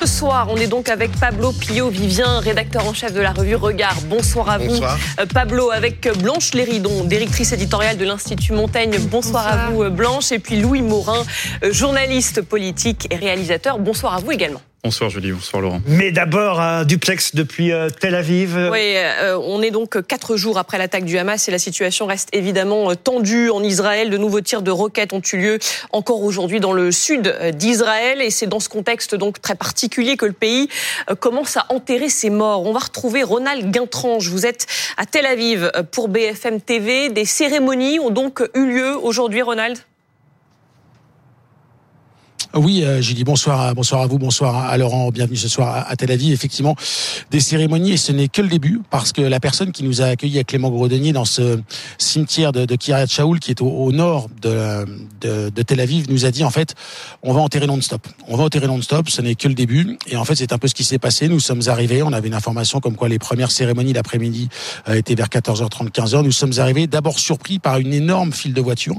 Ce soir, on est donc avec Pablo Pio-Vivien, rédacteur en chef de la revue Regard. Bonsoir à vous. Euh, Pablo, avec Blanche Léridon, directrice éditoriale de l'Institut Montaigne. Bonsoir, à vous, Blanche. Et puis Louis Morin, euh, journaliste politique et réalisateur. Bonsoir à vous également. Bonsoir Julie, bonsoir Laurent. Mais d'abord un duplex depuis euh, Tel Aviv. Oui, euh, on est donc quatre jours après l'attaque du Hamas et la situation reste évidemment euh, tendue en Israël. De nouveaux tirs de roquettes ont eu lieu encore aujourd'hui dans le sud d'Israël et c'est dans ce contexte donc très particulier que le pays commence à enterrer ses morts. On va retrouver Ronald Guintrange. Vous êtes à Tel Aviv pour BFM TV. Des cérémonies ont donc eu lieu aujourd'hui, Ronald? Oui, euh, j'ai dit bonsoir, bonsoir à vous, bonsoir à Laurent, bienvenue ce soir à Tel Aviv. Effectivement, des cérémonies et ce n'est que le début parce que la personne qui nous a accueillis à Clément Grodenier dans ce cimetière de, de Kiryat Shaoul qui est au, nord de, Tel Aviv nous a dit en fait on va enterrer non-stop. On va enterrer non-stop, ce n'est que le début et en fait c'est un peu ce qui s'est passé. Nous sommes arrivés, on avait une information comme quoi les premières cérémonies l'après-midi euh, étaient vers 14h30, 15h. Nous sommes arrivés d'abord surpris par une énorme file de voitures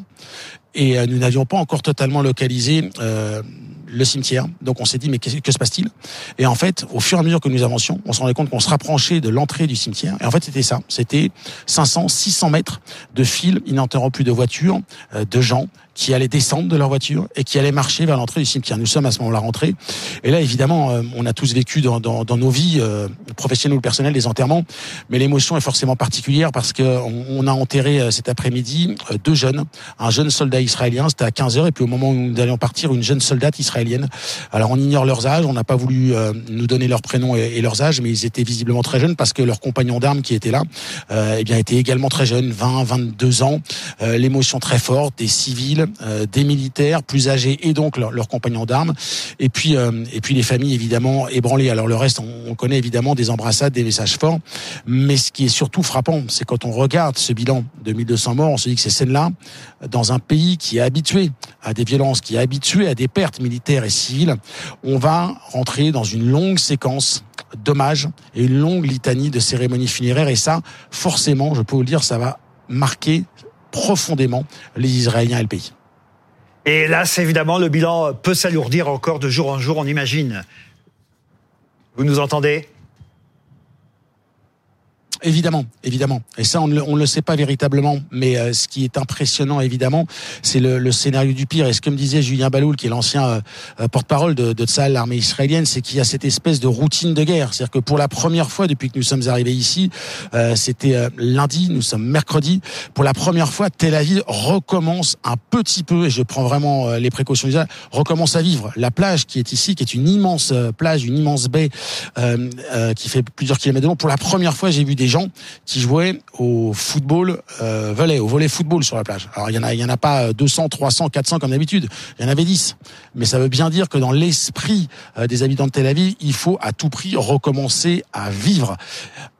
et euh, nous n'avions pas encore totalement localisé euh, le cimetière. Donc on s'est dit mais que, se passe-t-il? Et en fait, au fur et à mesure que nous avancions, on se rendait compte qu'on se rapprochait de l'entrée du cimetière. Et en fait, c'était ça. C'était 500, 600 mètres de fil ininterrompu de voitures, euh, de gens qui allaient descendre de leur voiture et qui allaient marcher vers l'entrée du cimetière. Nous sommes à ce moment-là rentrés. Et là, évidemment, euh, on a tous vécu dans, dans, dans nos vies euh, professionnelles ou personnelles des enterrements, mais l'émotion est forcément particulière parce que on, a enterré euh, cet après-midi deux jeunes, un jeune soldat israélien, c'était à 15 heures, et puis au moment où nous allions partir, une jeune soldate israélienne. Alors on ignore leurs âges, on n'a pas voulu nous donner leurs prénoms et, leurs âges, mais ils étaient visiblement très jeunes parce que leurs compagnons d'armes qui étaient là, euh, eh bien étaient également très jeunes, 20, 22 ans. L'émotion très forte, des civils euh, des militaires plus âgés et donc leurs compagnons d'armes, et puis euh, et puis les familles évidemment ébranlées. Alors le reste, on, connaît évidemment des embrassades, des messages forts, mais ce qui est surtout frappant, c'est quand on regarde ce bilan de 1200 morts, on se dit que ces scènes-là, dans un pays qui est habitué à des violences, qui est habitué à des pertes militaires et civiles, on va rentrer dans une longue séquence d'hommages et une longue litanie de cérémonies funéraires. Et ça, forcément, je peux vous le dire, ça va marquer profondément les Israéliens et le pays. Et là, évidemment, le bilan peut s'alourdir encore de jour en jour, on imagine. Vous nous entendez? Évidemment, évidemment. Et ça, on ne, le sait pas véritablement. Mais euh, ce qui est impressionnant, évidemment, c'est le, scénario du pire. Et ce que me disait Julien Baloul, qui est l'ancien euh, euh, porte-parole de, de l'armée israélienne, c'est qu'il y a cette espèce de routine de guerre. C'est-à-dire que pour la première fois depuis que nous sommes arrivés ici, c'était lundi, nous sommes mercredi, pour la première fois, Tel Aviv recommence un petit peu, et je prends vraiment les précautions d'usage, recommence à vivre. La plage qui est ici, qui est une immense plage, une immense baie, qui fait plusieurs kilomètres de long, pour la première fois, j'ai vu des gens qui jouaient au football euh, volley, au volley football sur la plage. Alors il y en a, il y en a pas 200, 300, 400 comme d'habitude. Il y en avait 10. Mais ça veut bien dire que dans l'esprit euh, des habitants de Tel Aviv, il faut à tout prix recommencer à vivre.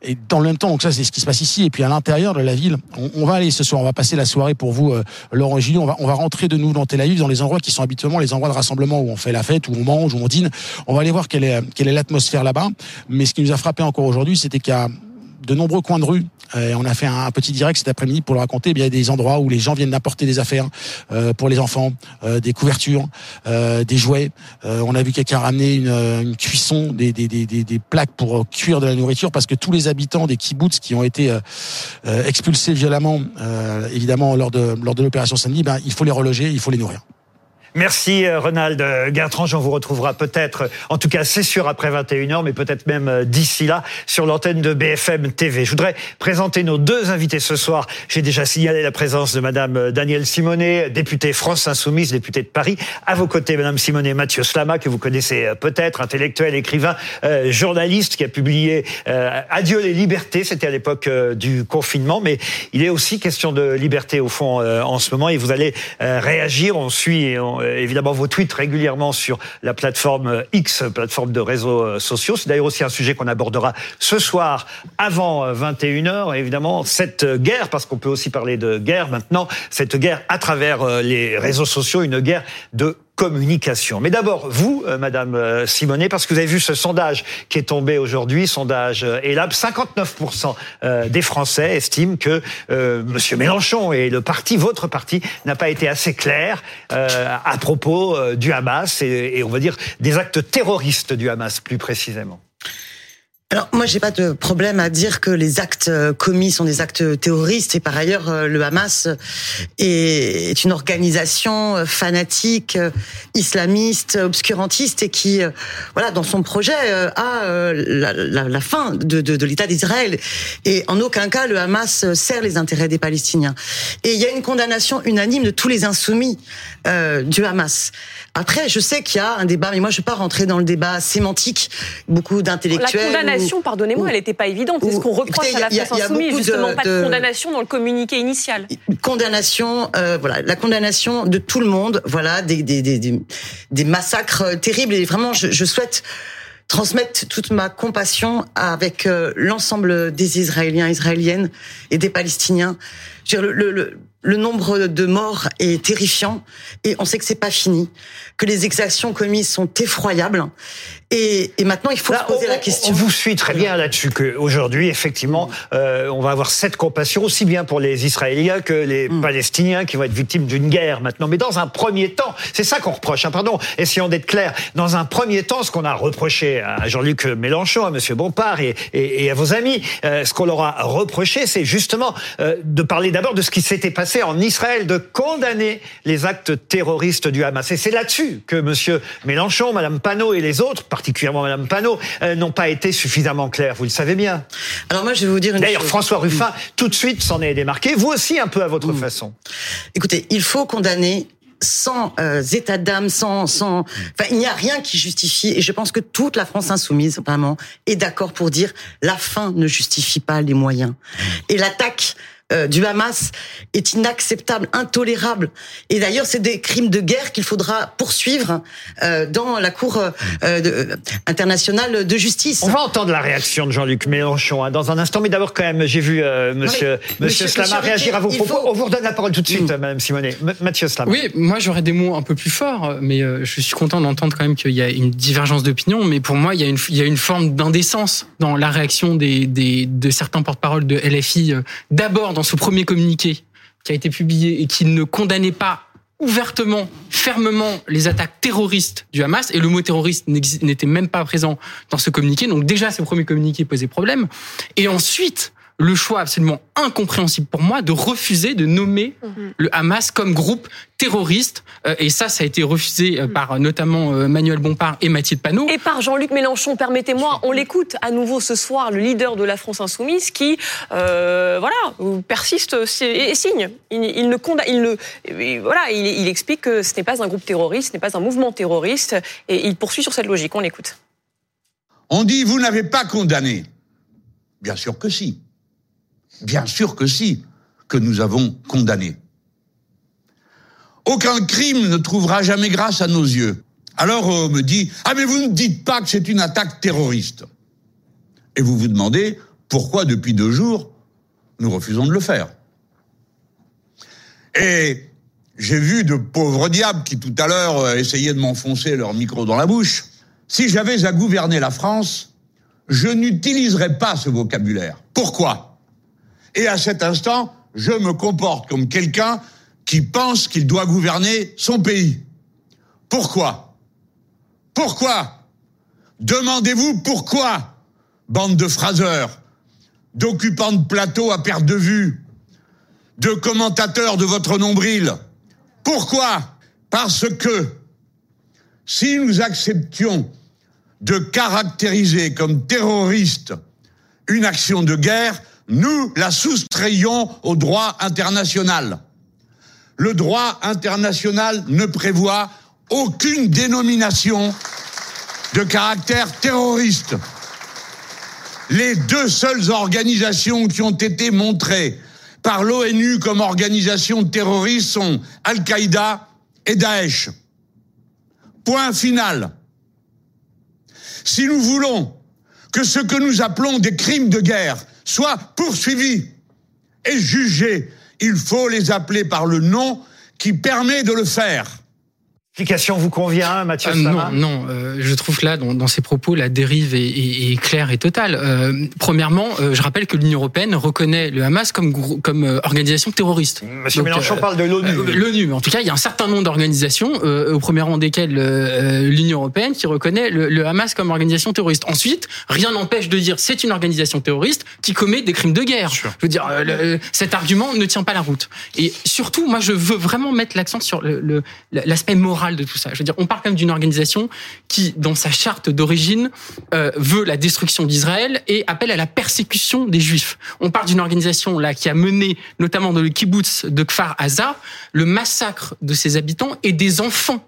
Et dans le même temps, donc ça c'est ce qui se passe ici. Et puis à l'intérieur de la ville, on, va aller ce soir, on va passer la soirée pour vous, euh, Laurent et. On va, on va rentrer de nouveau dans Tel Aviv, dans les endroits qui sont habituellement les endroits de rassemblement où on fait la fête, où on mange, où on dîne. On va aller voir quelle est, quelle est l'atmosphère là-bas. Mais ce qui nous a frappé encore aujourd'hui, c'était a de nombreux coins de rue. Euh, on a fait un, petit direct cet après-midi pour le raconter. Eh il y a des endroits où les gens viennent d'apporter des affaires euh, pour les enfants, euh, des couvertures, des jouets. on a vu quelqu'un ramener une, cuisson, des, des, plaques pour cuire de la nourriture, parce que tous les habitants des kibbutz qui ont été expulsés violemment, évidemment lors de lors de l'opération samedi, ben, il faut les reloger, il faut les nourrir. Merci euh, Ronald Gertrange. On vous retrouvera peut-être, en tout cas c'est sûr après 21h, mais peut-être même euh, d'ici là sur l'antenne de BFM TV. Je voudrais présenter nos deux invités ce soir. J'ai déjà signalé la présence de Madame euh, Danielle Simonet, députée France Insoumise, députée de Paris. À vos côtés, Madame Simonet, Mathieu Slama, que vous connaissez peut-être, intellectuel, écrivain, journaliste, qui a publié Adieu les libertés. C'était à l'époque du confinement, mais il est aussi question de liberté au fond en ce moment. Et vous allez réagir. On suit. Euh, évidemment vos tweets régulièrement sur la plateforme euh, X, plateforme de réseaux euh, sociaux. C'est d'ailleurs aussi un sujet qu'on abordera ce soir avant 21h. Évidemment, cette guerre, parce qu'on peut aussi parler de guerre maintenant, cette guerre à travers les réseaux sociaux, une guerre de communication. Mais d'abord, vous, euh, Madame euh, Simonet, parce que vous avez vu ce sondage qui est tombé aujourd'hui, sondage euh, ELAB, 59% des Français estiment que Monsieur Mélenchon et le parti, votre parti, n'a pas été assez clair à propos du Hamas et, et on va dire des actes terroristes du Hamas plus précisément. Alors moi j'ai pas de problème à dire que les actes euh, commis sont des actes terroristes et par ailleurs euh, le Hamas est une organisation euh, fanatique, islamiste, obscurantiste et qui voilà dans son projet a la, la, la fin de, de, de l'État d'Israël et en aucun cas le Hamas sert les intérêts des Palestiniens. Et il y a une condamnation unanime de tous les insoumis euh, du Hamas. Après je sais qu'il y a un débat mais moi je vais pas rentrer dans le débat sémantique. Beaucoup d'intellectuels pardonnez-moi, elle n'était pas évidente. C'est ce qu'on reproche à la France insoumise, justement, pas de, condamnation dans le communiqué initial? Condamnation, euh, voilà, la condamnation de tout le monde, voilà, des, des, des, des massacres terribles. Et vraiment, je, je souhaite transmettre toute ma compassion avec euh, l'ensemble des Israéliens, Israéliennes et des Palestiniens. Je veux dire, le, le, le nombre de morts est terrifiant et on sait que c'est pas fini, que les exactions commises sont effroyables et, et maintenant il faut se poser la question. On vous suit très bien là-dessus qu'aujourd'hui effectivement euh, on va avoir cette compassion aussi bien pour les Israéliens que les mm. Palestiniens qui vont être victimes d'une guerre maintenant. Mais dans un premier temps, c'est ça qu'on reproche. Hein, pardon, essayons d'être clairs. Dans un premier temps, ce qu'on a reproché à Jean-Luc Mélenchon, à Monsieur Bompard et, et, et à vos amis, euh, ce qu'on leur a reproché, c'est justement euh, de parler d'abord de ce qui s'était passé en Israël de condamner les actes terroristes du Hamas. Et c'est là-dessus que M. Mélenchon, Mme Panot et les autres, particulièrement Mme Panot, euh, n'ont pas été suffisamment clairs. Vous le savez bien. Alors moi, je vais vous dire une D'ailleurs, François Ruffin, tout de suite, s'en est démarqué. Vous aussi, un peu à votre façon. Écoutez, il faut condamner sans euh, état d'âme, sans, sans, enfin, il n'y a rien qui justifie. Et je pense que toute la France insoumise, vraiment, est d'accord pour dire la fin ne justifie pas les moyens. Et l'attaque euh, du Hamas est inacceptable, intolérable. Et d'ailleurs, c'est des crimes de guerre qu'il faudra poursuivre euh, dans la Cour euh, internationale de justice. On va entendre la réaction de Jean-Luc Mélenchon hein, dans un instant, mais d'abord quand même, j'ai vu Monsieur, Monsieur, Slama réagir à vos propos. On vous redonne la parole tout de suite, mm. Madame Simonet. Mathieu Slama. Oui, moi j'aurais des mots un peu plus forts, mais je suis content d'entendre quand même qu'il y a une divergence d'opinion. Mais pour moi, il y a une, il y a une forme d'indécence dans la réaction des, des de certains porte-parole de LFI. D'abord dans ce premier communiqué qui a été publié et qui ne condamnait pas ouvertement, fermement les attaques terroristes du Hamas, et le mot terroriste n'était même pas présent dans ce communiqué, donc déjà ce premier communiqué posait problème, et ensuite le choix absolument incompréhensible pour moi de refuser de nommer mhm. le Hamas comme groupe terroriste. Euh, et ça, ça a été refusé euh, mhm. par notamment euh, Manuel Bompard et Mathilde Panot. Et par Jean-Luc Mélenchon, permettez-moi, on l'écoute à nouveau ce soir, le leader de la France insoumise, qui, voilà, persiste et signe. Il, ne condamne, il ne, voilà, il, il explique que ce n'est pas un groupe terroriste, ce n'est pas un mouvement terroriste, et il poursuit sur cette logique. On l'écoute. On dit vous n'avez pas condamné. Bien sûr que si. Bien sûr que si, que nous avons condamné. Aucun crime ne trouvera jamais grâce à nos yeux. Alors on me dit, ah mais vous ne dites pas que c'est une attaque terroriste. Et vous vous demandez pourquoi depuis deux jours, nous refusons de le faire. Et j'ai vu de pauvres diables qui tout à l'heure essayaient de m'enfoncer leur micro dans la bouche. Si j'avais à gouverner la France, je n'utiliserais pas ce vocabulaire. Pourquoi? Et à cet instant, je me comporte comme quelqu'un qui pense qu'il doit gouverner son pays. Pourquoi? Pourquoi? Demandez-vous pourquoi, bande de phraseurs, d'occupants de plateau à perte de vue, de commentateurs de votre nombril. Pourquoi? Parce que si nous acceptions de caractériser comme terroriste une action de guerre, nous la soustrayons au droit international. Le droit international ne prévoit aucune dénomination de caractère terroriste. Les deux seules organisations qui ont été montrées par l'ONU comme organisations terroristes sont Al-Qaïda et Daesh. Point final. Si nous voulons que ce que nous appelons des crimes de guerre soient poursuivis et jugés. Il faut les appeler par le nom qui permet de le faire. L'explication vous convient, Mathieu Euh, non, non. euh, je trouve que là, dans, dans ces propos, la dérive est, est- est claire et totale. Euh, premièrement, euh, je rappelle que l'Union européenne reconnaît le Hamas comme, comme euh, organisation terroriste. Monsieur Donc, Mélenchon parle de l'ONU. L'ONU, mais en tout cas, il y a un certain nombre d'organisations, euh, au premier rang desquelles euh, l'Union européenne, qui reconnaît le, le Hamas comme organisation terroriste. Ensuite, rien n'empêche de dire c'est une organisation terroriste qui commet des crimes de guerre. Je veux dire, euh, le- cet argument ne tient pas la route. Et surtout, moi, je veux vraiment mettre l'accent sur le- le- l'aspect moral de tout ça. Je veux dire, on parle quand même d'une organisation qui, dans sa charte d'origine, euh, veut la destruction d'Israël et appelle à la persécution des Juifs. On parle d'une organisation là qui a mené, notamment dans le kibbutz de Kfar Aza, le massacre de ses habitants et des enfants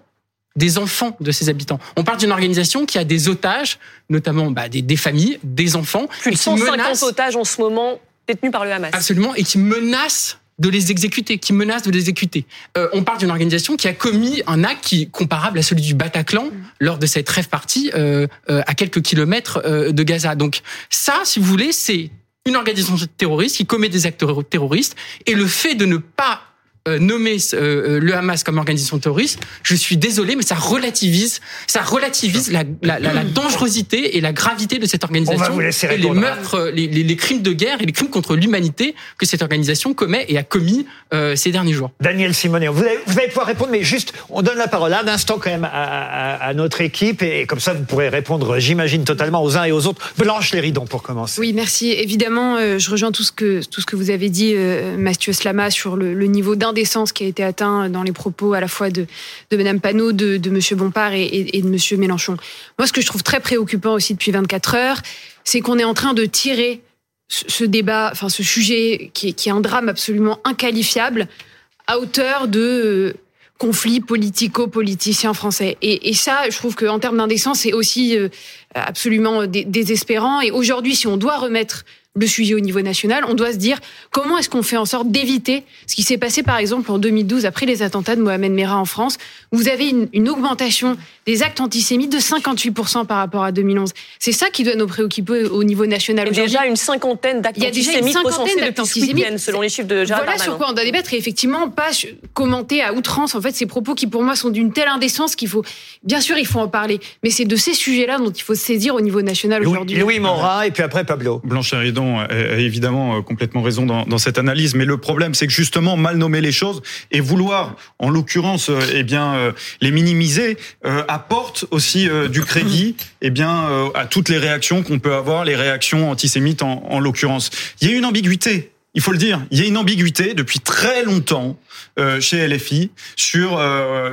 des enfants de ses habitants. On parle d'une organisation qui a des otages, notamment bah, des, des familles, des enfants, Plus de et qui 150 menacent- otages en ce moment détenus par le Hamas. Absolument, et qui menace de les exécuter, qui menace de les exécuter. Euh, on parle d'une organisation qui a commis un acte qui comparable à celui du Bataclan lors de cette rêve partie euh, euh, à quelques kilomètres de Gaza. Donc ça, si vous voulez, c'est une organisation terroriste qui commet des actes terroristes, et le fait de ne pas euh, nommer euh, le Hamas comme organisation terroriste, je suis désolé, mais ça relativise, ça relativise la, la, la, la dangerosité et la gravité de cette organisation vous laisser et les répondre. meurtres, euh, les, les, les crimes de guerre et les crimes contre l'humanité que cette organisation commet et a commis euh, ces derniers jours. Daniel Simonet, vous allez, vous allez pouvoir répondre, mais juste, on donne la parole un instant quand même à, à- à notre équipe, et comme ça vous pourrez répondre, j'imagine, totalement aux uns et aux autres. Blanche Léridon pour commencer. Oui, merci. Évidemment, euh, je rejoins tout ce que tout ce que vous avez dit, euh, Mathieu Slama, sur le, le niveau qui a été atteint dans les propos à la fois de de Madame Panot, de, de Monsieur Bompard et, de Monsieur Mélenchon. Moi, ce que je trouve très préoccupant aussi depuis 24 heures, c'est qu'on est en train de tirer ce, débat, enfin ce sujet qui est, un drame absolument inqualifiable, à hauteur de euh, conflits politico-politiciens français. Et, et ça, je trouve qu'en termes d'indécence, c'est aussi euh, absolument dé- désespérant. Et aujourd'hui, si on doit remettre le sujet au niveau national, on doit se dire comment est-ce qu'on fait en sorte d'éviter ce qui s'est passé par exemple en 2012 après les attentats de Mohamed Merah en France. où Vous avez une, une augmentation des actes antisémites de 58% par rapport à 2011. C'est ça qui doit nous préoccuper au niveau national Il y a aujourd'hui. déjà une cinquantaine d'actes Il y a déjà une antisémites cinquantaine recensés d'actes depuis ce antisémites. week-end, selon les chiffres de Gérald Voilà sur Darmanin. quoi on doit débattre et effectivement pas commenter à outrance en fait ces propos qui pour moi sont d'une telle indécence qu'il faut bien sûr il faut en parler mais c'est de ces sujets-là dont il faut se saisir au niveau national aujourd'hui. Louis Morin, et puis après Pablo. Blanche Héridon a, évidemment euh, complètement raison dans, cette analyse, mais le problème, c'est que justement mal nommer les choses et vouloir, en l'occurrence, euh, eh bien euh, les minimiser, apporte aussi du crédit, eh bien à toutes les réactions qu'on peut avoir, les réactions antisémites en, en l'occurrence. Il y a une ambiguïté. Il faut le dire, il y a une ambiguïté depuis très longtemps chez LFI sur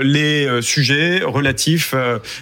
les sujets relatifs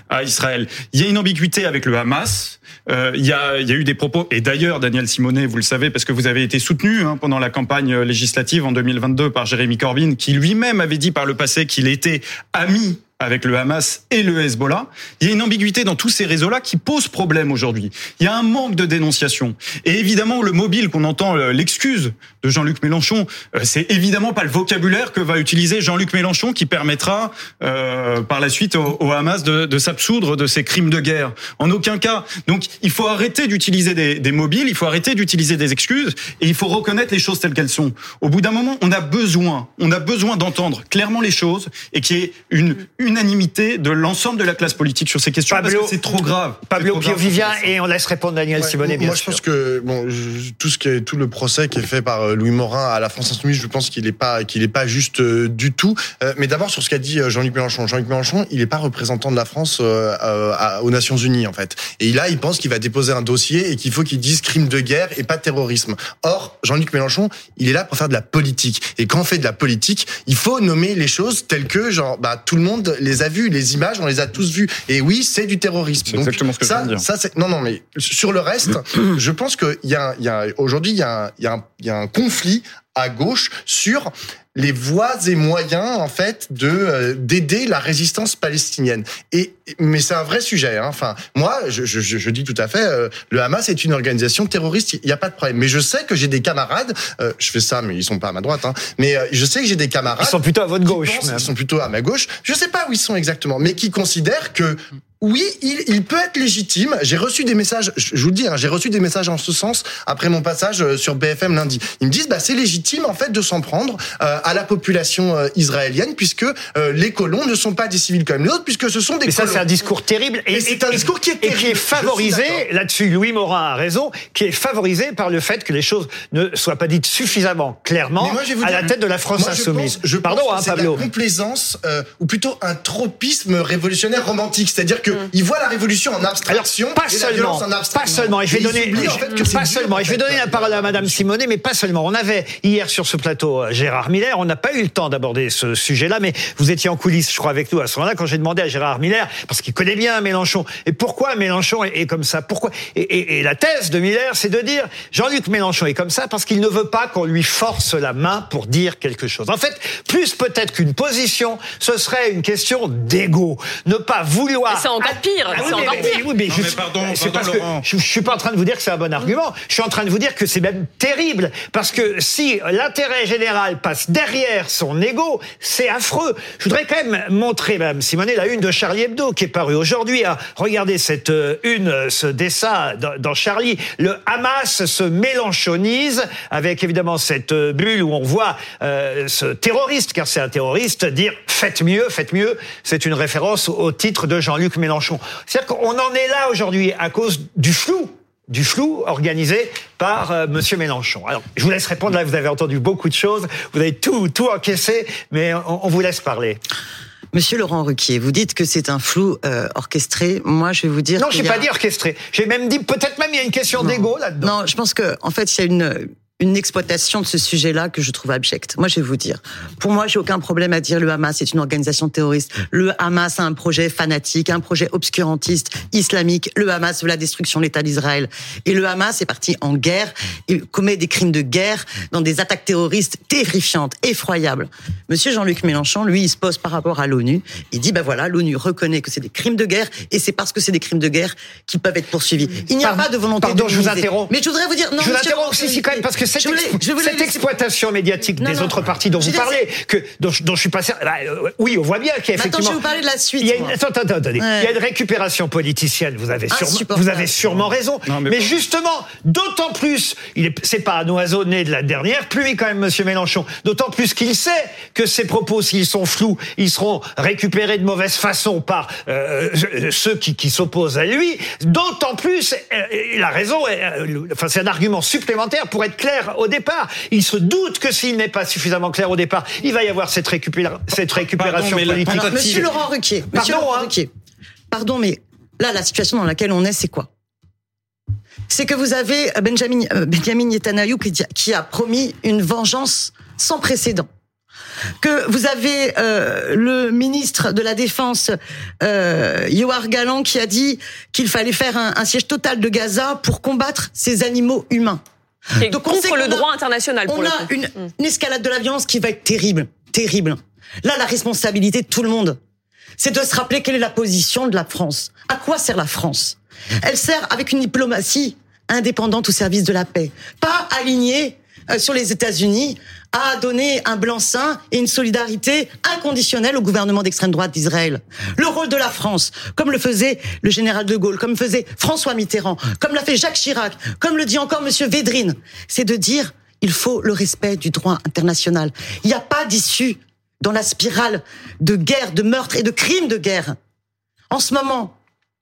à Israël. Il y a une ambiguïté avec le Hamas. Euh, il, y a, il y a eu des propos, et d'ailleurs, Daniel Simonet, vous le savez, parce que vous avez été soutenu hein, pendant la campagne législative en 2022 par Jérémy Corbyn, qui lui-même avait dit par le passé qu'il était ami avec le Hamas et le Hezbollah. Il y a une ambiguïté dans tous ces réseaux-là qui pose problème aujourd'hui. Il y a un manque de dénonciation. Et évidemment, le mobile qu'on entend, euh, l'excuse de Jean-Luc Mélenchon, euh, c'est évidemment pas le vocabulaire que va utiliser Jean-Luc Mélenchon qui permettra euh, par la suite au, Hamas de, s'absoudre de ses crimes de guerre. En aucun cas. Donc, il faut arrêter d'utiliser des, des mobiles, il faut arrêter d'utiliser des excuses et il faut reconnaître les choses telles qu'elles sont. Au bout d'un moment, on a besoin, on a besoin d'entendre clairement les choses et qu'il y ait une unanimité de l'ensemble de la classe politique sur ces questions Pablo- parce que c'est trop grave. Pablo trop grave. Pio-Vivien, et on laisse répondre Daniel Ouais, Simonet, bien moi, sûr. je pense que bon, je- tout ce qui est tout le procès qui est fait par euh, Louis Morin à la France Insoumise, je pense qu'il est pas qu'il est pas juste euh, du tout. Euh, mais d'abord sur ce qu'a dit Jean-Luc Mélenchon. Jean-Luc Mélenchon, il n'est pas représentant de la France euh, euh, à- aux Nations Unies en fait. Et là, il pense qu'il va déposer un dossier et qu'il faut qu'il dise crime de guerre et pas terrorisme. Or, Jean-Luc Mélenchon, il est là pour faire de la politique. Et quand on fait de la politique, il faut nommer les choses telles que genre bah tout le monde les a vues, les images, on les a tous vues. Et oui, c'est du terrorisme. C'est exactement ce que je ça, de dire. ça, non, non, mais sur le reste, je pense qu'il y a, il y a aujourd'hui, il y a, y, a y a un conflit à gauche sur les voies et moyens en fait de euh, d'aider la résistance palestinienne. Et mais c'est un vrai sujet. Hein. Enfin, moi, je, je, je dis tout à fait, euh, le Hamas est une organisation terroriste. Il n'y a pas de problème. Mais je sais que j'ai des camarades. euh, je fais ça, mais ils sont pas à ma droite. Hein, mais euh, je sais que j'ai des camarades. Ils sont plutôt à votre gauche. pensent-. Ils sont plutôt à ma gauche. Je sais pas où ils sont exactement, mais qui considèrent que oui, il, il, peut être légitime. J'ai reçu des messages, je vous le dis, hein, j'ai reçu des messages en ce sens après mon passage euh, sur BFM lundi. Ils me disent, bah, c'est légitime en fait de s'en prendre euh, à la population euh, israélienne puisque euh, les colons ne sont pas des civils comme les autres, puisque ce sont des Mais colons. ça, c'est un discours terrible. Et c'est un discours qui est et qui terrible. est favorisé, là-dessus, Louis Morin a raison, qui est favorisé par le fait que les choses ne soient pas dites suffisamment clairement moi, à la tête de la France Moi, je insoumise. pense- je Pardon, pense hein, Pablo. la complaisance, euh, ou plutôt un tropisme révolutionnaire romantique. C'est-à-dire que ils voient la révolution en Alors, abstraction pas et la seulement, violence en pas seulement, et je vais donner, oublient, en fait, que c'est pas dur, seulement, en et je vais donner la parole à Madame Simonet, mais pas seulement. On avait hier sur ce plateau euh, Gérard Miller, on n'a pas eu le temps d'aborder ce sujet-là, mais vous étiez en coulisses, je crois, avec nous à ce moment-là, quand j'ai demandé à Gérard Miller, parce qu'il connaît bien Mélenchon, et pourquoi Mélenchon est, est comme ça, pourquoi, et, et- et la thèse de Miller, c'est de dire, Jean-Luc Mélenchon est comme ça parce qu'il ne veut pas qu'on lui force la main pour dire quelque chose. En fait, plus peut-être qu'une position, ce serait une question d'ego. Ne pas vouloir. Encore pire, Ah oui, c'est mais- encore mais- pire. oui, mais Non, je- mais pardon, c'est pardon, parce que je, je suis pas en train de vous dire que c'est un bon argument. Je suis en train de vous dire que c'est même terrible parce que si l'intérêt général passe derrière son ego, c'est affreux. Je voudrais quand même montrer, Madame Simonet, la une de Charlie Hebdo qui est parue aujourd'hui. hein. Regardez cette euh, une, euh, ce dessin dans, dans Charlie. Le Hamas se mélanchonise avec évidemment cette euh, bulle où on voit euh, ce terroriste, car c'est un terroriste, dire faites mieux, faites mieux. C'est une référence au, au titre de Jean-Luc Mélenchon. C'est-à-dire qu'on en est là aujourd'hui à cause du flou du flou organisé par euh, Monsieur Mélenchon. Alors, je vous laisse répondre. Là, vous avez entendu beaucoup de choses. Vous avez tout, tout encaissé, mais on, on vous laisse parler. Monsieur Laurent Ruquier, vous dites que c'est un flou euh, orchestré. Moi, je vais vous dire. Non, y a- pas dit orchestré. J'ai même dit peut-être même il y a une question d'ego là-dedans. Non, je pense que en fait, il y a une une exploitation de ce sujet-là que je trouve abjecte. Moi, je vais vous dire. Pour moi, j'ai aucun problème à dire le Hamas est une organisation terroriste. Le Hamas a un projet fanatique, un projet obscurantiste, islamique. Le Hamas veut la destruction de l'État d'Israël. Et le Hamas est parti en guerre. Il commet des crimes de guerre dans des attaques terroristes terrifiantes, effroyables. Monsieur Jean-Luc Mélenchon, lui, il se pose par rapport à l'ONU. Il dit, ben voilà, l'ONU reconnaît que c'est des crimes de guerre et c'est parce que c'est des crimes de guerre qu'ils peuvent être poursuivis. Il n'y a Pardon- pas de volonté pardon, de je vous interromps. Mais je voudrais vous dire, non, je vous interromps aussi quand même parce que cette, je voulais- expo- je voulais cette laisser- exploitation médiatique Non, des non. autres partis dont Je vous parlez, que dont, je- dont je suis passé, bah, euh, oui, on voit bien qu'il y a Maintenant, effectivement. je vais vous parler de la suite, Il y a une, attends, attends, attendez. Ouais. Il y a une récupération politicienne. Vous avez sûrement, vous avez sûrement raison. Non, mais mais pas- justement, d'autant plus, il est, c'est pas un oiseau né de la dernière pluie quand même, Monsieur Mélenchon. D'autant plus qu'il sait que ses propos, s'ils sont flous, ils seront récupérés de mauvaise façon par euh, ceux qui, qui s'opposent à lui. D'autant plus, euh, il a raison. euh, Enfin, c'est un argument supplémentaire pour être clair au départ. Il se doute que s'il n'est pas suffisamment clair au départ, il va y avoir cette, récupéra- cette récupération politique. Monsieur Laurent Ruquier, monsieur Pardon, Laurent hein. Ruquier, pardon, mais là, la situation dans laquelle on est, c'est quoi? C'est que vous avez Benjamin, euh, Benjamin Netanyahu qui, a promis une vengeance sans précédent. Que vous avez euh, le ministre de la Défense, euh, Yoar Galan, qui a dit qu'il fallait faire un, un siège total de Gaza pour combattre ces animaux humains. Qui Donc, on contre le a- droit international pour On le a une, une escalade de la violence qui va être terrible, terrible. Là, la responsabilité de tout le monde, c'est de se rappeler quelle est la position de la France. À quoi sert la France? Elle sert avec une diplomatie indépendante au service de la paix, pas alignée sur les États-Unis à donner un blanc-seing et une solidarité inconditionnelle au gouvernement d'extrême droite d'Israël. Le rôle de la France, comme le faisait le général de Gaulle, comme faisait François Mitterrand, comme l'a fait Jacques Chirac, comme le dit encore Monsieur Védrine, c'est de dire il faut le respect du droit international. Il n'y a pas d'issue dans la spirale de guerre, de meurtre et de crimes de guerre. En ce moment,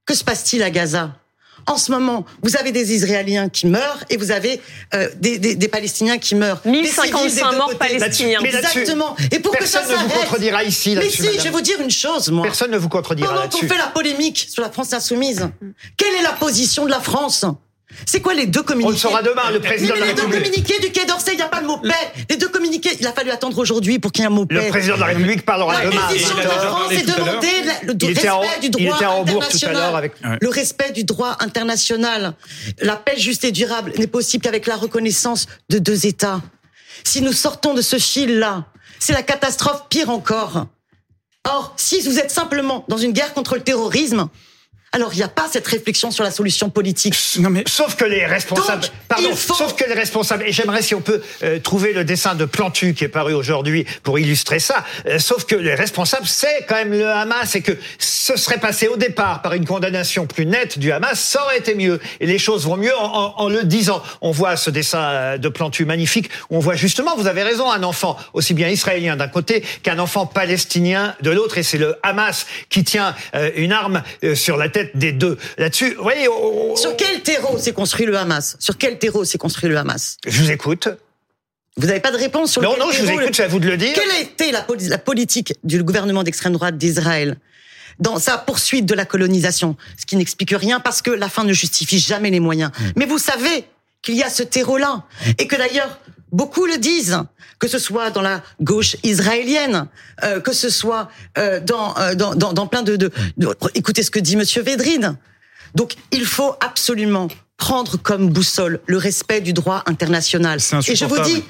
que se passe-t-il à Gaza? En ce moment, vous avez des Israéliens qui meurent et vous avez euh, des, des, des Palestiniens qui meurent. Des 1055 civils des deux morts côtés. palestiniens. Exactement. Et pour que ça personne ne vous s'arrête. contredira ici Mais si, madame. je vais vous dire une chose, moi. Personne ne vous contredira Pendant qu'on fait la polémique sur la France insoumise, quelle est la position de la France? C'est quoi les deux On communiqués le saura demain, le président Oui, de la les deux République. communiqués du Quai d'Orsay, il n'y a pas le mot paix. Les deux communiqués, il a fallu attendre aujourd'hui pour qu'il y ait un mot Le paix. président de la République parlera La demain. position de la France est la- le en, respect du droit international. avec. Le respect du droit international. La paix juste et durable n'est possible qu'avec la reconnaissance de deux États. Si nous sortons de ce fil-là, c'est la catastrophe pire encore. Or, si vous êtes simplement dans une guerre contre le terrorisme, alors il n'y a pas cette réflexion sur la solution politique. Non mais sauf que les responsables, Donc, pardon, faut- sauf que les responsables, et j'aimerais si on peut euh, trouver le dessin de Plantu qui est paru aujourd'hui pour illustrer ça. euh, sauf que les responsables, c'est quand même le Hamas et que ce serait passé au départ par une condamnation plus nette du Hamas, ça aurait été mieux. Et les choses vont mieux en, en- en le disant. On voit ce dessin euh, de Plantu magnifique où on voit justement, vous avez raison, un enfant aussi bien israélien d'un côté qu'un enfant palestinien de l'autre, et c'est le Hamas qui tient euh, une arme euh, sur la tête des deux. Là-dessus, voyez, on- on- Sur quel terreau s'est construit le Hamas? Sur quel terreau s'est construit le Hamas? Je vous écoute. Vous n'avez pas de réponse sur Non, quel non, je vous écoute, c'est à vous de le dire. Quelle a été la, poli- la politique du gouvernement d'extrême droite d'Israël dans sa poursuite de la colonisation? Ce qui n'explique rien parce que la fin ne justifie jamais les moyens. Mais vous savez qu'il y a ce terreau-là et que d'ailleurs beaucoup le disent, que ce soit dans la gauche israélienne, euh, que ce soit euh, dans, euh, dans, dans, plein de, de, de- Écoutez ce que dit Monsieur Védrine. Donc il faut absolument prendre comme boussole le respect du droit international. Et je vous dis,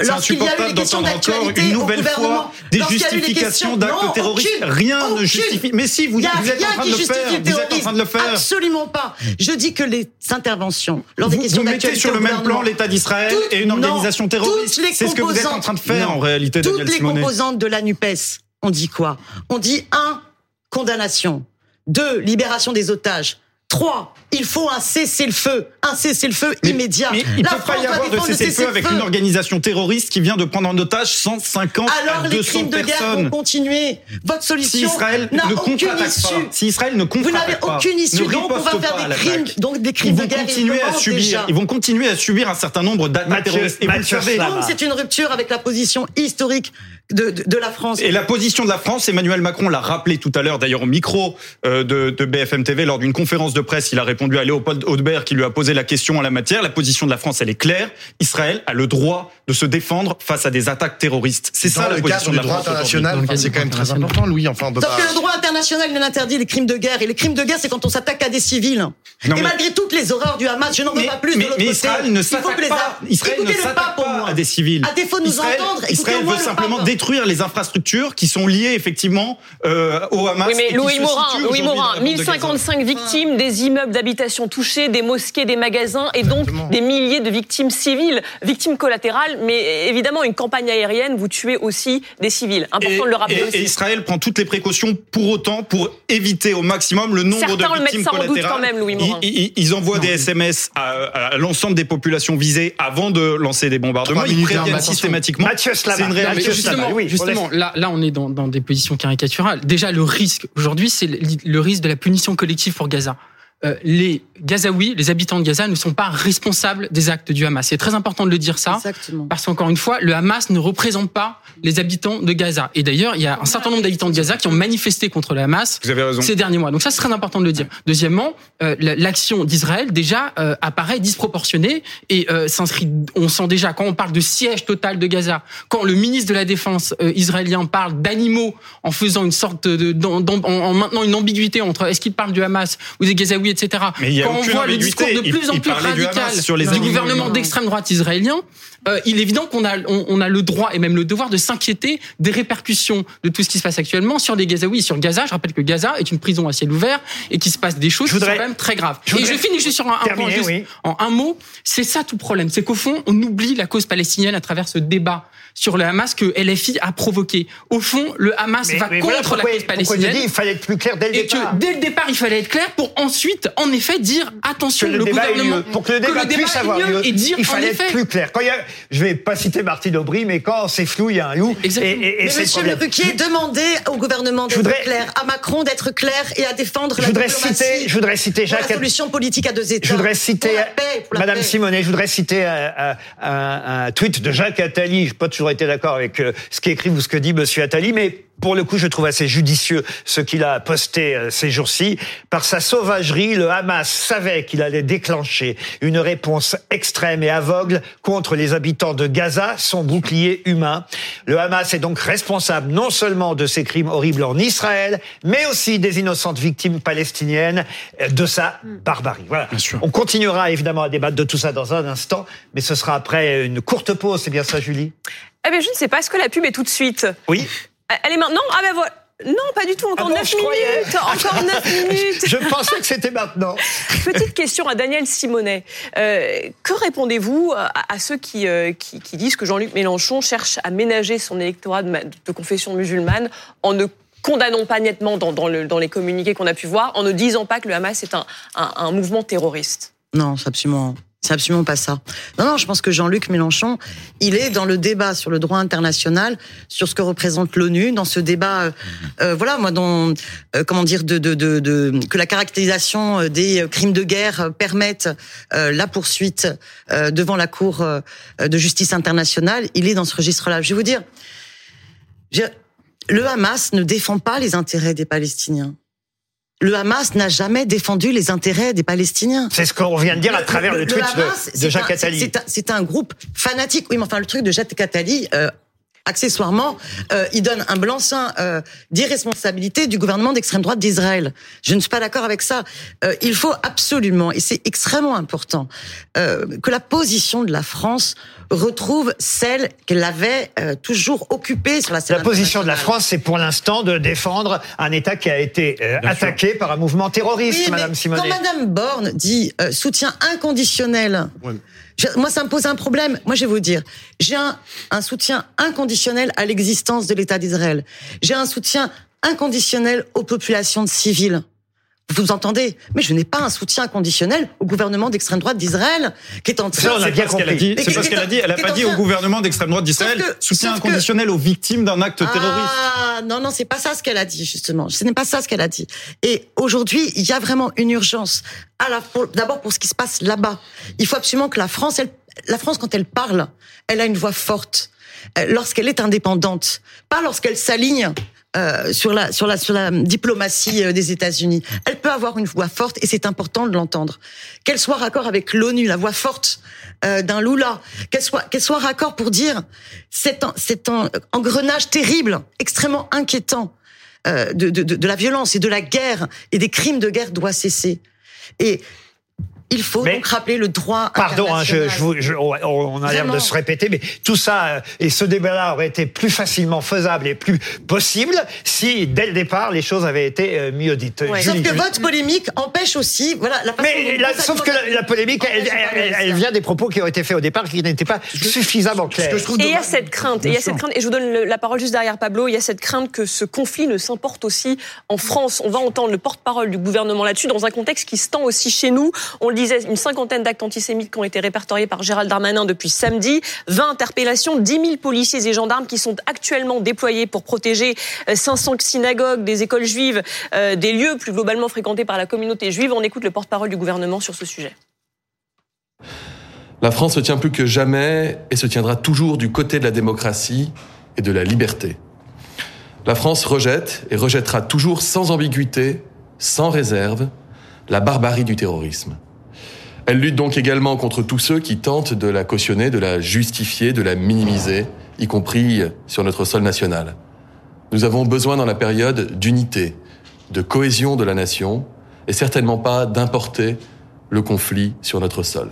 lorsqu'il y a eu les questions d'actualité une au nouvelle gouvernement, fois des lorsqu'il y a eu les justifications questions- d'actes terroristes. aucune, Rien ne justifie. Mais si, vous, vous êtes en train de le faire. le Vous êtes en train de le faire. Absolument pas. Je dis que les interventions lors des Vous, questions vous mettez d'actualité sur le au même plan l'État d'Israël et une non, organisation terroriste. C'est ce que vous êtes en train de faire non. en réalité, Toutes Daniel les Simonet. composantes de la NUPES, on dit quoi? On dit un, condamnation. Deux, libération des otages. Trois, il faut un cessez-le-feu, un cessez-le-feu immédiat. Mais il ne peut pas y avoir de cessez-le-feu avec une organisation terroriste qui vient de prendre en otage 150 Alors à les 200 crimes de guerre vont continuer. Votre Si solution Israël n'a ne aucune issue. pas, si Israël ne Vous n'avez aucune issue, donc on va faire des crimes, donc des ils crimes de vont guerre. continuer à subir, déjà. ils vont continuer à subir un certain nombre d'attaques terroristes. Et vous savez. C'est une rupture avec la position historique de, de, la France. Et la position de la France, Emmanuel Macron l'a rappelé tout à l'heure, d'ailleurs au micro euh, de, de BFM TV lors d'une conférence de presse, il a répondu à Léopold Audebert qui lui a posé la question en la matière. La position de la France, elle est claire. Israël a le droit de se défendre face à des attaques terroristes. C'est ça la le position cadre de la droit international, c'est quand même très important, Louis. Enfin, on peut Sauf que le droit international, il interdit les crimes de guerre. Et les crimes de guerre, c'est quand on s'attaque à des civils. Non, et mais- malgré toutes les horreurs du Hamas, je n'en veux Mais, pas plus mais- de l'autre mais côté. Israël ne s'attaque pas, Israël ne s'attaque pas à des civils. À défaut de nous Israël, entendre, Israël veut le simplement détruire les infrastructures qui sont liées effectivement euh, au Hamas. Oui, mais Louis Morin, Louis Morin, la bande de Gaza. 1055 victimes, des immeubles d'habitation touchés, des mosquées, des magasins et donc des milliers de victimes civiles, victimes collatérales. Mais évidemment, une campagne aérienne, vous tuez aussi des civils. Important Et, de le rappeler et- aussi. et Israël prend toutes les précautions pour autant pour éviter au maximum le nombre Certains de le mettent victimes ça en doute collatérales. quand même, Louis Morin. Ils, ils- ils envoient des SMS à, à l'ensemble des populations visées avant de lancer des bombardements. Ils préviennent systématiquement. Mathieu. C'est une réalité. Justement, oui, justement là, là, on est dans, dans des positions caricaturales. Déjà, le risque aujourd'hui, c'est le, le risque de la punition collective pour Gaza. Euh, les Gazaouis, les habitants de Gaza, ne sont pas responsables des actes du Hamas. C'est très important de le dire ça. Exactement. Parce qu'encore une fois, le Hamas ne représente pas les habitants de Gaza. Et d'ailleurs, il y a un certain nombre d'habitants de Gaza qui ont manifesté contre le Hamas Vous avez raison. ces derniers mois. Donc ça, c'est très important de le dire. Deuxièmement, euh, la- l'action d'Israël déjà euh, apparaît disproportionnée et euh, s'inscrit. On sent déjà quand on parle de siège total de Gaza, quand le ministre de la Défense euh, israélien parle d'animaux en faisant une sorte de, d'en- d'en- en, en maintenant une ambiguïté entre est-ce qu'il parle du Hamas ou des Gazaouis, etc. Mais il y a quand on voit le discours de Il- plus en plus du radical Hamas sur les du gouvernement d'extrême droite israélien, euh, il est évident qu'on a, on, on a le droit et même le devoir de s'inquiéter des répercussions de tout ce qui se passe actuellement sur les Gazaouis, sur Gaza. Je rappelle que Gaza est une prison à ciel ouvert et qu'il se passe des choses qui sont quand même très graves. je et je finis juste sur un, point, terminer, juste oui. en un mot. C'est ça tout le problème. C'est qu'au fond, on oublie la cause palestinienne à travers ce débat sur le Hamas que LFI a provoqué. Au fond, le Hamas Mais- va mais contre voilà la cause palestinienne. dis, il fallait être plus clair dès le Et départ. que dès le départ, il fallait être clair pour ensuite, en effet, dire attention, que le, le, débat gouvernement. Pour que le débat, puisse ait avoir lieu lieu, et dire il en fallait effet. être plus clair. Quand il y a, je vais pas citer Martine Aubry, mais quand c'est flou, il y a un loup. Exactement. Et, et- et Mais c'est le Monsieur le. Ruquier, demandez au gouvernement Je d'être voudrais- clair, à Macron d'être clair et à défendre Je la voudrais diplomatie citer, je voudrais citer pour la Jacques. solution politique à deux États. Je voudrais citer pour la paix, pour la Madame paix. Simonet, je voudrais citer un, un- un- un tweet de Jacques Attali. Je n'ai pas toujours été d'accord avec euh, ce qu'écrit ou ce que dit Monsieur Attali, mais pour le coup, je trouve assez judicieux ce qu'il a posté euh, ces jours-ci. Par sa sauvagerie, le Hamas savait qu'il allait déclencher une réponse extrême et aveugle contre les habitants de Gaza, son bouclier humain. Le Hamas est donc responsable non seulement de ces crimes horribles en Israël, mais aussi des innocentes victimes palestiniennes euh, de sa barbarie. Voilà. On continuera évidemment à débattre de tout ça dans un instant, mais ce sera après une courte pause. C'est bien ça, Julie? Eh bien, je ne sais pas. Est-ce que la pub est tout de suite? Oui. Elle est maintenant Ah ben voilà. Non, pas du tout. Encore Ah bon, 9 je croyais. minutes. Encore 9 minutes. Je pensais que c'était maintenant. Petite question à Daniel Simonet. Euh, que répondez-vous à, à ceux qui, euh, qui, qui disent que Jean-Luc Mélenchon cherche à ménager son électorat de, confession musulmane en ne condamnant pas nettement dans, dans, le- dans les communiqués qu'on a pu voir, en ne disant pas que le Hamas est un, un, un mouvement terroriste? Non, c'est absolument, c'est absolument pas ça. Non, non, je pense que Jean-Luc Mélenchon, il est dans le débat sur le droit international, sur ce que représente l'ONU, dans ce débat, euh, euh, voilà, moi, dont, euh, comment dire, de, de, de, de- que la caractérisation euh, des crimes de guerre euh, permette la poursuite devant la Cour de justice internationale. Il est dans ce registre-là. Je vais vous dire, le Hamas ne défend pas les intérêts des Palestiniens. Le Hamas n'a jamais défendu les intérêts des Palestiniens. C'est ce qu'on vient de dire à travers le, tweet de- Hamas, de, Jacques Attali. C'est un, un groupe fanatique. Oui, mais enfin, le truc de Jacques Attali, euh, accessoirement, euh, il donne un blanc-seing euh, d'irresponsabilité du gouvernement d'extrême droite d'Israël. Je ne suis pas d'accord avec ça. Euh, il faut absolument, et c'est extrêmement important, euh, que la position de la France retrouve celle qu'elle avait euh, toujours occupée sur la scène La position de la. France, c'est pour l'instant de défendre un État qui a été euh, attaqué par un mouvement terroriste, Oui, Madame Simonet. Quand Madame Borne dit euh, soutien inconditionnel, Ouais. Moi ça me pose un problème. Moi je vais vous dire, j'ai un, un soutien inconditionnel à l'existence de l'État d'Israël. J'ai un soutien inconditionnel aux populations civiles. Vous entendez Mais je n'ai pas un soutien inconditionnel au gouvernement d'extrême droite d'Israël qui est en train Ça, on a C'est bien pas ce qu'elle a compris. dit. C'est pas ce qu'elle a dit. Elle a qui est pas dit au gouvernement d'extrême droite d'Israël soutien inconditionnel aux victimes d'un acte terroriste. Ah, non, non, c'est pas ça ce qu'elle a dit, justement. Ce n'est pas ça ce qu'elle a dit. Et aujourd'hui, il y a vraiment une urgence. D'abord pour ce qui se passe là-bas. Il faut absolument que la France, elle, la France, quand elle parle, elle a une voix forte. Euh, Lorsqu'elle est indépendante. Pas lorsqu'elle s'aligne euh, sur la sur la sur la diplomatie euh, des États-Unis. Elle peut avoir une voix forte et c'est important de l'entendre. Qu'elle soit raccord avec l'ONU, la voix forte euh, d'un Lula, qu'elle soit qu'elle soit raccord pour dire c'est un engrenage terrible, extrêmement inquiétant euh, de, de de de la violence et de la guerre et des crimes de guerre doit cesser. Et il faut Mais- donc rappeler le droit Pardon, hein, je, je on a l'air de se répéter, mais tout ça euh, et ce débat-là aurait été plus facilement faisable et plus possible si, dès le départ, les choses avaient été euh, mieux dites. Ouais. Julie. Sauf que votre polémique empêche aussi, voilà, la façon Mais la- sauf que la, la polémique, elle, vient des propos qui ont été faits au départ qui n'étaient pas suffisamment clairs. Et il y a cette crainte, et il y a cette crainte, et je vous donne le- la parole juste derrière Pablo, il y a cette crainte que ce conflit ne s'importe aussi en France. On va entendre le porte-parole du gouvernement là-dessus, dans un contexte qui se tend aussi chez nous. On une cinquantaine d'actes antisémites qui ont été répertoriés par Gérald Darmanin depuis samedi, 20 interpellations, 10 000 policiers et gendarmes qui sont actuellement déployés pour protéger euh, 500 synagogues, des écoles juives, euh, des lieux plus globalement fréquentés par la communauté juive. On écoute le porte-parole du gouvernement sur ce sujet. La France se tient plus que jamais et se tiendra toujours du côté de la démocratie et de la liberté. La France rejette et rejettera toujours sans ambiguïté, sans réserve, la barbarie du terrorisme. Elle lutte donc également contre tous ceux qui tentent de la cautionner, de la justifier, de la minimiser, y compris sur notre sol national. Nous avons besoin dans la période d'unité, de cohésion de la nation, et certainement pas d'importer le conflit sur notre sol.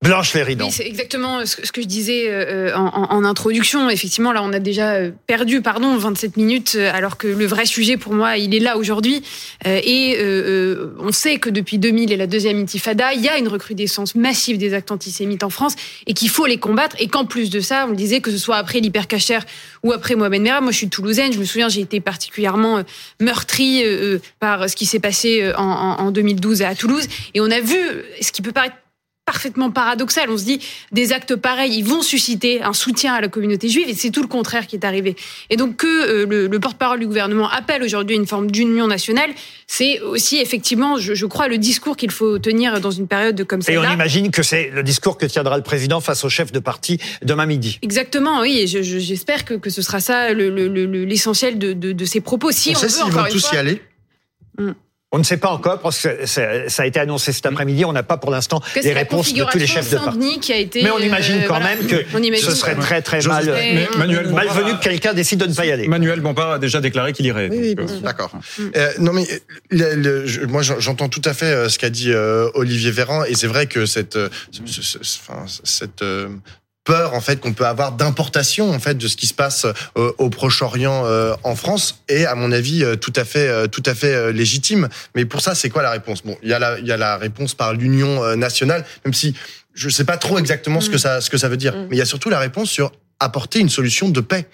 Blanche Léridan. Oui, c'est exactement ce que, ce que je disais euh, en, en- introduction. Effectivement, là, on a déjà euh, perdu, pardon, 27 minutes, euh, alors que le vrai sujet, pour moi, il est là aujourd'hui. Euh, et euh, euh, on sait que depuis 2000 et la deuxième intifada, il y a une recrudescence massive des actes antisémites en France et qu'il faut les combattre. Et qu'en plus de ça, on le disait, que ce soit après l'hypercachère ou après Mohamed Merah, moi je suis toulousaine, je me souviens, j'ai été particulièrement euh, meurtrie euh, euh, par ce qui s'est passé euh, en, en- en 2012 à Toulouse. Et on a vu ce qui peut paraître parfaitement paradoxal. On se dit, des actes pareils, ils vont susciter un soutien à la communauté juive, et c'est tout le contraire qui est arrivé. Et donc que euh, le, le porte-parole du gouvernement appelle aujourd'hui à une forme d'union nationale, c'est aussi effectivement, je, je crois, le discours qu'il faut tenir dans une période comme Et on imagine que c'est le discours que tiendra le président face au chef de parti demain midi. Exactement, oui, et je- je- j'espère que, que ce sera ça le- le- le- l'essentiel de, de, de ces propos. Si on on, sait veut s'ils encore vont tous fois, y aller. On ne sait pas encore parce que ça a été annoncé cet après-midi. On n'a pas pour l'instant les réponses de tous les chefs de parti. Saint-Denis qui a été. Mais on imagine euh, quand voilà. même que imagine, ce serait très très mal, Mais- Mais Manuel malvenu a- que quelqu'un décide de ne pas y aller. Manuel Bompard a déjà déclaré qu'il irait. Oui, oui, euh. D'accord. Euh, non mais euh, le- le- je- moi j'en- j'entends tout à fait euh, ce qu'a dit euh, Olivier Véran et c'est vrai que cette, euh, ce- ce- ce- enfin, cette euh, peur en fait qu'on peut avoir d'importation en fait de ce qui se passe euh, au Proche-Orient euh, en France est à mon avis euh, tout à fait tout à fait légitime. Mais pour ça, c'est quoi la réponse? Bon, il y a la il y a la réponse par l'Union nationale, même si je sais pas trop exactement ce que ça ce que ça veut dire, mais il y a surtout la réponse sur apporter une solution de paix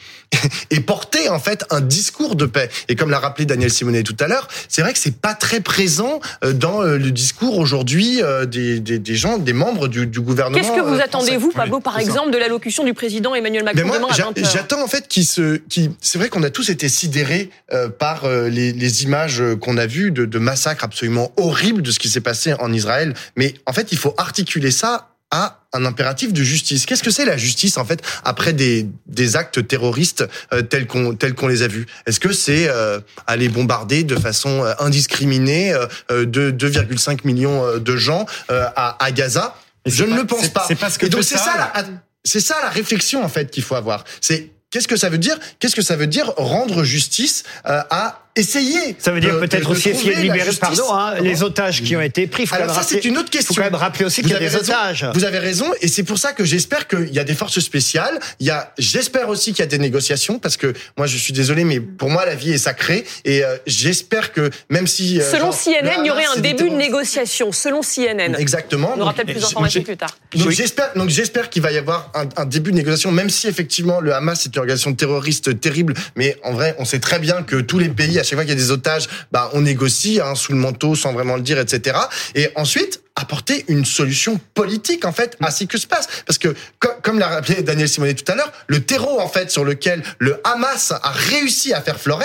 et porter en fait un discours de paix. Et comme l'a rappelé Daniel Simonet tout à l'heure, c'est vrai que c'est pas très présent euh, dans euh, le discours aujourd'hui euh, des, des, des, gens, des membres du, du gouvernement. Qu'est-ce que vous attendez vous, Pablo, par exemple, de l'allocution du président Emmanuel Macron moi, J'attends en fait qu'il se, qui, c'est vrai qu'on a tous été sidérés par les, les, images qu'on a vues de, de massacres absolument horribles de ce qui s'est passé en Israël. Mais en fait, il faut articuler ça à un impératif de justice. Qu'est-ce que c'est la justice en fait après des, des actes terroristes euh, tels qu'on tels qu'on les a vus? Est-ce que c'est euh, aller bombarder de façon euh, indiscriminée euh, de 2,5 millions de gens à, à, Gaza? Je ne le pense pas. C'est parce que Et donc c'est ça, la, c'est ça la réflexion en fait qu'il faut avoir. C'est Qu'est-ce que ça veut dire? Qu'est-ce que ça veut dire rendre justice à essayer. Ça veut dire peut-être aussi essayer de libérer, pardon, hein, les otages qui ont été pris. Faut Alors ça, c'est une autre question. Il faut quand même rappeler aussi qu'il y a des raison, otages. Vous avez raison, et c'est pour ça que j'espère qu'il y a des forces spéciales. Il y a, j'espère aussi qu'il y a des négociations, parce que moi, je suis désolé, mais pour moi, la vie est sacrée, et euh, j'espère que même si euh, selon genre, CNN, il y aurait un début de négociation. Selon CNN. Exactement. On aura peut-être plus d'informations plus tard. Donc j'espère, donc j'espère qu'il va y avoir un, un, début de négociation, même si effectivement le Hamas est une organisation terroriste terrible, mais en vrai, on sait très bien que tous les pays, à chaque fois qu'il y a des otages bah, on négocie hein, sous le manteau sans vraiment le dire, etc. Et ensuite, apporter une solution politique en fait à ce que se passe. Parce que comme l'a rappelé Daniel Simonet tout à l'heure le terreau en fait sur lequel le Hamas a réussi à faire Flores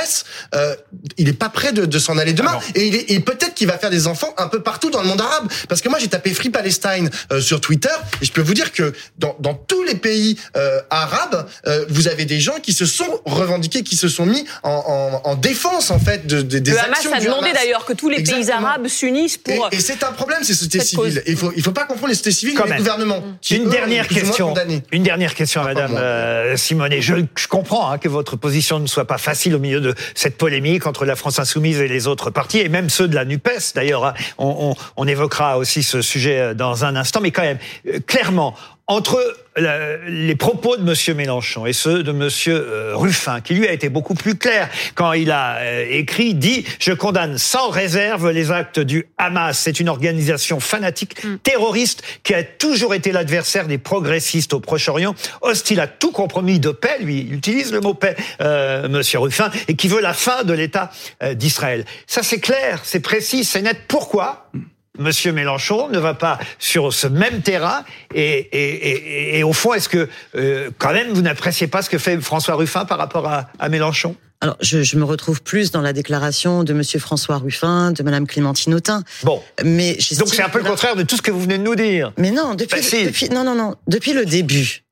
euh, il est pas prêt de, de s'en aller demain. Ah et, il est, et peut-être qu'il va faire des enfants un peu partout dans le monde arabe. Parce que moi j'ai tapé Free Palestine euh, sur Twitter et je peux vous dire que dans, dans tous les pays euh, arabes euh, vous avez des gens qui se sont revendiqués qui se sont mis en, en, en défense en fait de, de des le actions Hamas a demandé d'ailleurs que tous les Exactement. pays arabes s'unissent pour et, et c'est un problème c'est société civile. Il faut, il faut pas confondre les sociétés civiles et les gouvernements. Qui, une eux, dernière question. Une dernière question, Madame euh, Simonet. Je, je comprends hein, que votre position ne soit pas facile au milieu de cette polémique entre la France insoumise et les autres partis, et même ceux de la Nupes. D'ailleurs, hein. on, on, on évoquera aussi ce sujet euh, dans un instant. Mais quand même, euh, clairement, entre la, les propos de Monsieur Mélenchon et ceux de Monsieur euh, Ruffin, qui lui a été beaucoup plus clair quand il a euh, écrit, dit je condamne sans réserve les actes du Hamas. C'est une organisation fanatique Mm. terroriste qui a toujours été l'adversaire des progressistes au Proche-Orient, hostile à tout compromis de paix. Lui, il utilise le mot paix, euh, Monsieur Ruffin, et qui veut la fin de l'État euh, d'Israël. Ça, c'est clair, c'est précis, c'est net. Pourquoi? Monsieur Mélenchon ne va pas sur ce même terrain et, et, et, et au fond, est-ce que euh, quand même vous n'appréciez pas ce que fait François Ruffin par rapport à, à Mélenchon? Alors, je, je, me retrouve plus dans la déclaration de Monsieur François Ruffin, de Madame Clémentine Autain. Bon. Mais donc c'est un peu le contraire de tout ce que vous venez de nous dire. Mais non, depuis, bah, si. depuis non, non, non, depuis le début,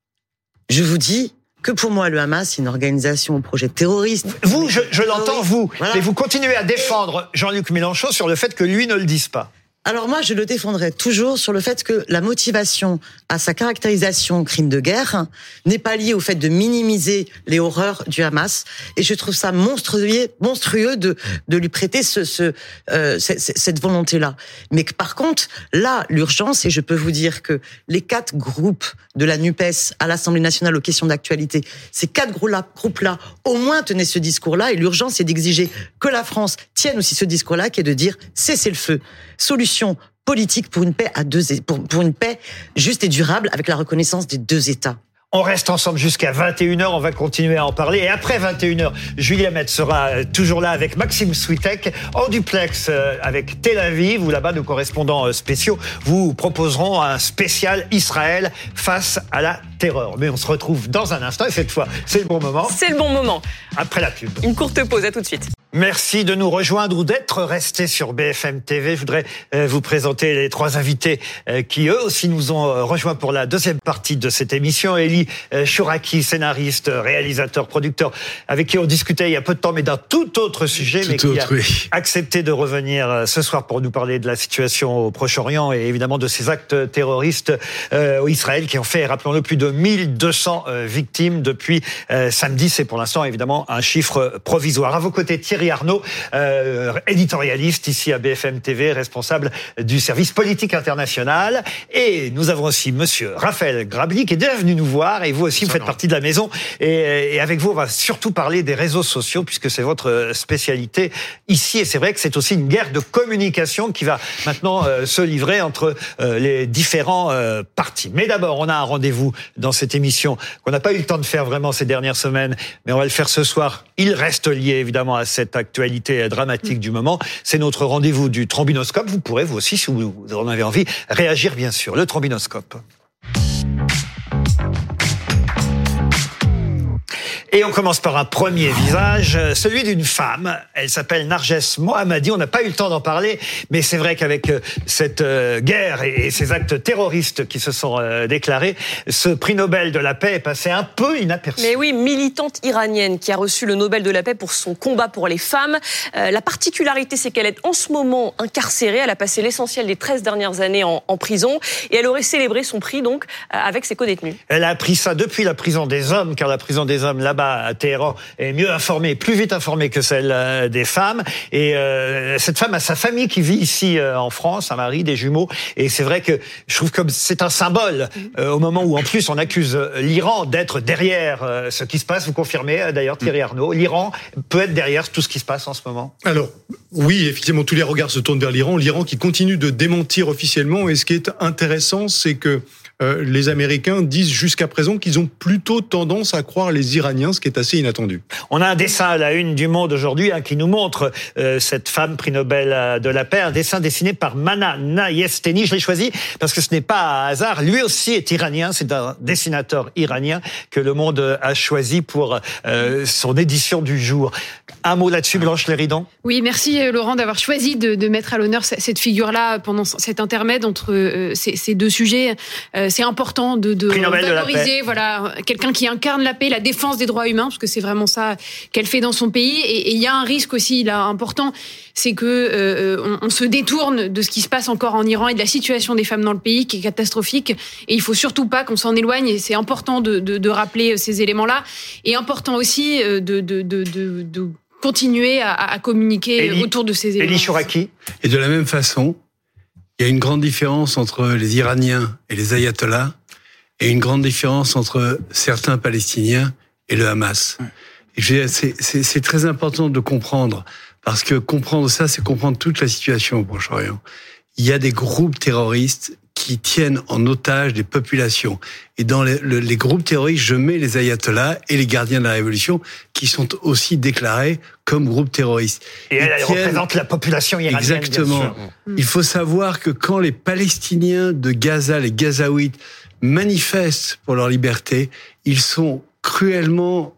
je vous dis que pour moi, le Hamas, c'est une organisation au projet terroriste. Vous, je, je l'entends, vous, Voilà. mais vous continuez à défendre Jean-Luc Mélenchon sur le fait que lui ne le dise pas. Alors moi, je le défendrai toujours sur le fait que la motivation à sa caractérisation crime de guerre n'est pas liée au fait de minimiser les horreurs du Hamas. Et je trouve ça monstrueux, monstrueux de, de lui prêter ce, ce, euh, cette, volonté-là. Mais que par contre, là, l'urgence, et je peux vous dire que les quatre groupes de la NUPES à l'Assemblée nationale aux questions d'actualité, ces quatre groupes-là, au moins tenaient ce discours-là. Et l'urgence, c'est d'exiger que la France tienne aussi ce discours-là, qui est de dire cessez le feu. Solution politique pour une paix à deux, pour, pour une paix juste et durable avec la reconnaissance des deux États. On reste ensemble jusqu'à 21h, on va continuer à en parler. Et après 21h, Julia Metz sera toujours là avec Maxime Switek, en duplex euh, avec Tel Aviv, où là-bas nos correspondants euh, spéciaux vous proposeront un spécial Israël face à la terreur. Mais on se retrouve dans un instant, et cette fois, c'est le bon moment. C'est le bon moment. Après la pub. Une courte pause, à tout de suite. Merci de nous rejoindre ou d'être restés sur BFM TV. Je voudrais euh, vous présenter les trois invités euh, qui eux aussi nous ont euh, rejoints pour la deuxième partie de cette émission. Elie Chouraki, scénariste, réalisateur, producteur, avec qui on discutait il y a peu de temps, mais d'un tout autre sujet, Tout mais qui autre, a oui. accepté de revenir ce soir pour nous parler de la situation au Proche-Orient et évidemment de ces actes terroristes au Israël qui ont fait, rappelons-le, plus de 1200 euh, victimes depuis samedi. C'est pour l'instant évidemment un chiffre provisoire. À vos côtés, Thierry Thierry Arnaud, euh, éditorialiste ici à BFM TV, responsable du service politique international. Et nous avons aussi Monsieur Raphaël Grabli qui est déjà venu nous voir. Et vous aussi, vous faites partie de la maison. Et, et avec vous, on va surtout parler des réseaux sociaux puisque c'est votre spécialité ici. Et c'est vrai que c'est aussi une guerre de communication qui va maintenant euh, se livrer entre euh, les différents partis. Mais d'abord, on a un rendez-vous dans cette émission qu'on n'a pas eu le temps de faire vraiment ces dernières semaines, mais on va le faire ce soir. Il reste lié évidemment à cette actualité dramatique du moment. C'est notre rendez-vous du trombinoscope. Vous pourrez, vous aussi, si vous en avez envie, réagir bien sûr. Le trombinoscope. Et on commence par un premier visage, celui d'une femme. Elle s'appelle Narges Mohammadi. On n'a pas eu le temps d'en parler, mais c'est vrai qu'avec euh, cette euh, guerre et ces actes terroristes qui se sont euh, déclarés, ce prix Nobel de la paix est passé un peu inaperçu. Mais oui, militante iranienne qui a reçu le Nobel de la paix pour son combat pour les femmes. la particularité, c'est qu'elle est en ce moment incarcérée. Elle a passé l'essentiel des 13 dernières années en, en, prison et elle aurait célébré son prix donc avec ses co-détenus. Elle a appris ça depuis la prison des hommes, car la prison des hommes à Téhéran est mieux informée, plus vite informée que celle euh, des femmes. Et euh, cette femme a sa famille qui vit ici euh, en France, un mari, des jumeaux. Et c'est vrai que je trouve que c'est un symbole au moment où en plus on accuse l'Iran d'être derrière ce qui se passe. Vous confirmez d'ailleurs Thierry Arnaud, l'Iran peut être derrière tout ce qui se passe en ce moment? Alors oui, effectivement, tous les regards se tournent vers l'Iran. L'Iran qui continue de démentir officiellement. Et ce qui est intéressant, c'est que euh, les Américains disent jusqu'à présent qu'ils ont plutôt tendance à croire les Iraniens, ce qui est assez inattendu. On a un dessin à la une du Monde aujourd'hui hein, qui nous montre euh, cette femme prix Nobel euh, de la paix, un dessin dessiné par Mana Nayesteni. Je l'ai choisi parce que ce n'est pas un hasard. Lui aussi est iranien. C'est un dessinateur iranien que le Monde a choisi pour son édition du jour. Un mot là-dessus, Blanche Léridon? Oui, merci Laurent d'avoir choisi de, mettre à l'honneur cette figure-là pendant cet intermède entre ces, deux sujets c'est important de, de valoriser voilà quelqu'un qui incarne la paix, la défense des droits humains, parce que c'est vraiment ça qu'elle fait dans son pays. Et il y a un risque aussi là important, c'est que euh, on, se détourne de ce qui se passe encore en Iran et de la situation des femmes dans le pays qui est catastrophique. Et il faut surtout pas qu'on s'en éloigne. Et c'est important de, de, de, rappeler ces éléments-là. Et important aussi euh, de, de, de, de continuer à, à communiquer autour de ces éléments. Et de la même façon, il y a une grande différence entre les Iraniens et les ayatollahs et une grande différence entre certains Palestiniens et le Hamas. C'est très important de comprendre, parce que comprendre ça, c'est comprendre toute la situation au Proche-Orient. Il y a des groupes terroristes qui tiennent en otage des populations. Et dans les, les, groupes terroristes, je mets les ayatollahs et les gardiens de la révolution, qui sont aussi déclarés comme groupes terroristes. Et elle, représente la population iranienne. Exactement. Il faut savoir que quand les Palestiniens de Gaza, les Gazaouites, manifestent pour leur liberté, ils sont cruellement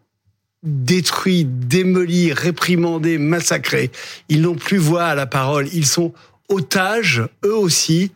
détruits, démolis, réprimandés, massacrés. Ils n'ont plus voix à la parole. Ils sont otages, eux aussi,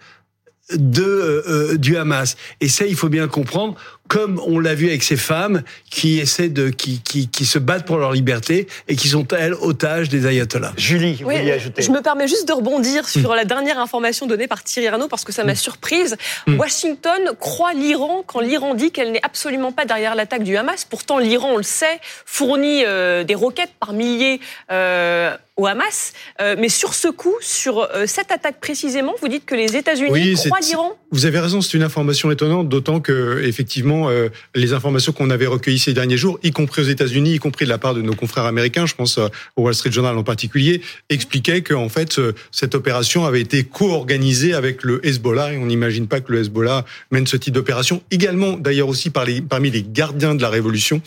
de euh, euh, du Hamas. Et ça, il faut bien comprendre, comme on l'a vu avec ces femmes qui essaient de qui, qui, qui se battent pour leur liberté et qui sont elles otages des ayatollahs. Julie, vous oui, ajouter Je me permets juste de rebondir sur hmm. la dernière information donnée par Thierry Arnaud parce que ça m'a hmm. surprise. Hmm. Washington croit l'Iran quand l'Iran dit qu'elle n'est absolument pas derrière l'attaque du Hamas. Pourtant, l'Iran, on le sait, fournit euh, des roquettes par milliers. Euh, au Hamas. Euh, mais sur ce coup, sur euh, cette attaque précisément, vous dites que les États-Unis croient l'Iran? Vous avez raison, c'est une information étonnante, d'autant que effectivement, euh, les informations qu'on avait recueillies ces derniers jours, y compris aux États-Unis, y compris de la part de nos confrères américains, je pense au Wall Street Journal en particulier, expliquaient que en fait cette opération avait été co-organisée avec le Hezbollah et on n'imagine pas que le Hezbollah mène ce type d'opération. Également, d'ailleurs aussi par les, parmi les gardiens de la révolution,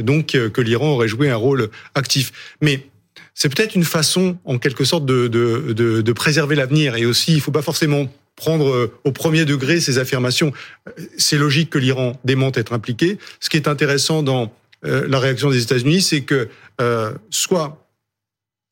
donc que l'Iran aurait joué un rôle actif. Mais c'est peut-être une façon, en quelque sorte, de, de, de, de préserver l'avenir. Et aussi, il faut pas forcément prendre euh, au premier degré ces affirmations. C'est logique que l'Iran démente être impliqué. Ce qui est intéressant dans euh, la réaction des États-Unis, c'est que euh, soit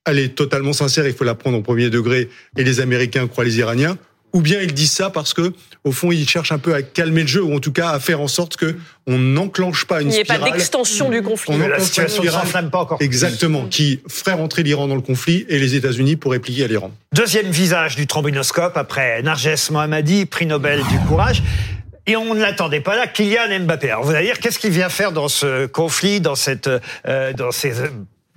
elle est totalement sincère, il faut la prendre au premier degré, et les Américains croient les Iraniens, ou bien ils disent ça parce que au fond ils cherchent un peu à calmer le jeu ou en tout cas à faire en sorte que on n'enclenche pas une spirale. Il n'y ait pas d'extension du conflit. On la situation ne pas encore. Exactement, qui ferait rentrer l'Iran dans le conflit et les États-Unis pour répliquer à l'Iran. Deuxième visage du trombinoscope après Narges Mohammadi, prix Nobel du courage. Et on ne l'attendait pas là, Kylian Mbappé. Alors vous allez dire, qu'est-ce qu'il vient faire dans ce conflit, dans cette, euh, dans ces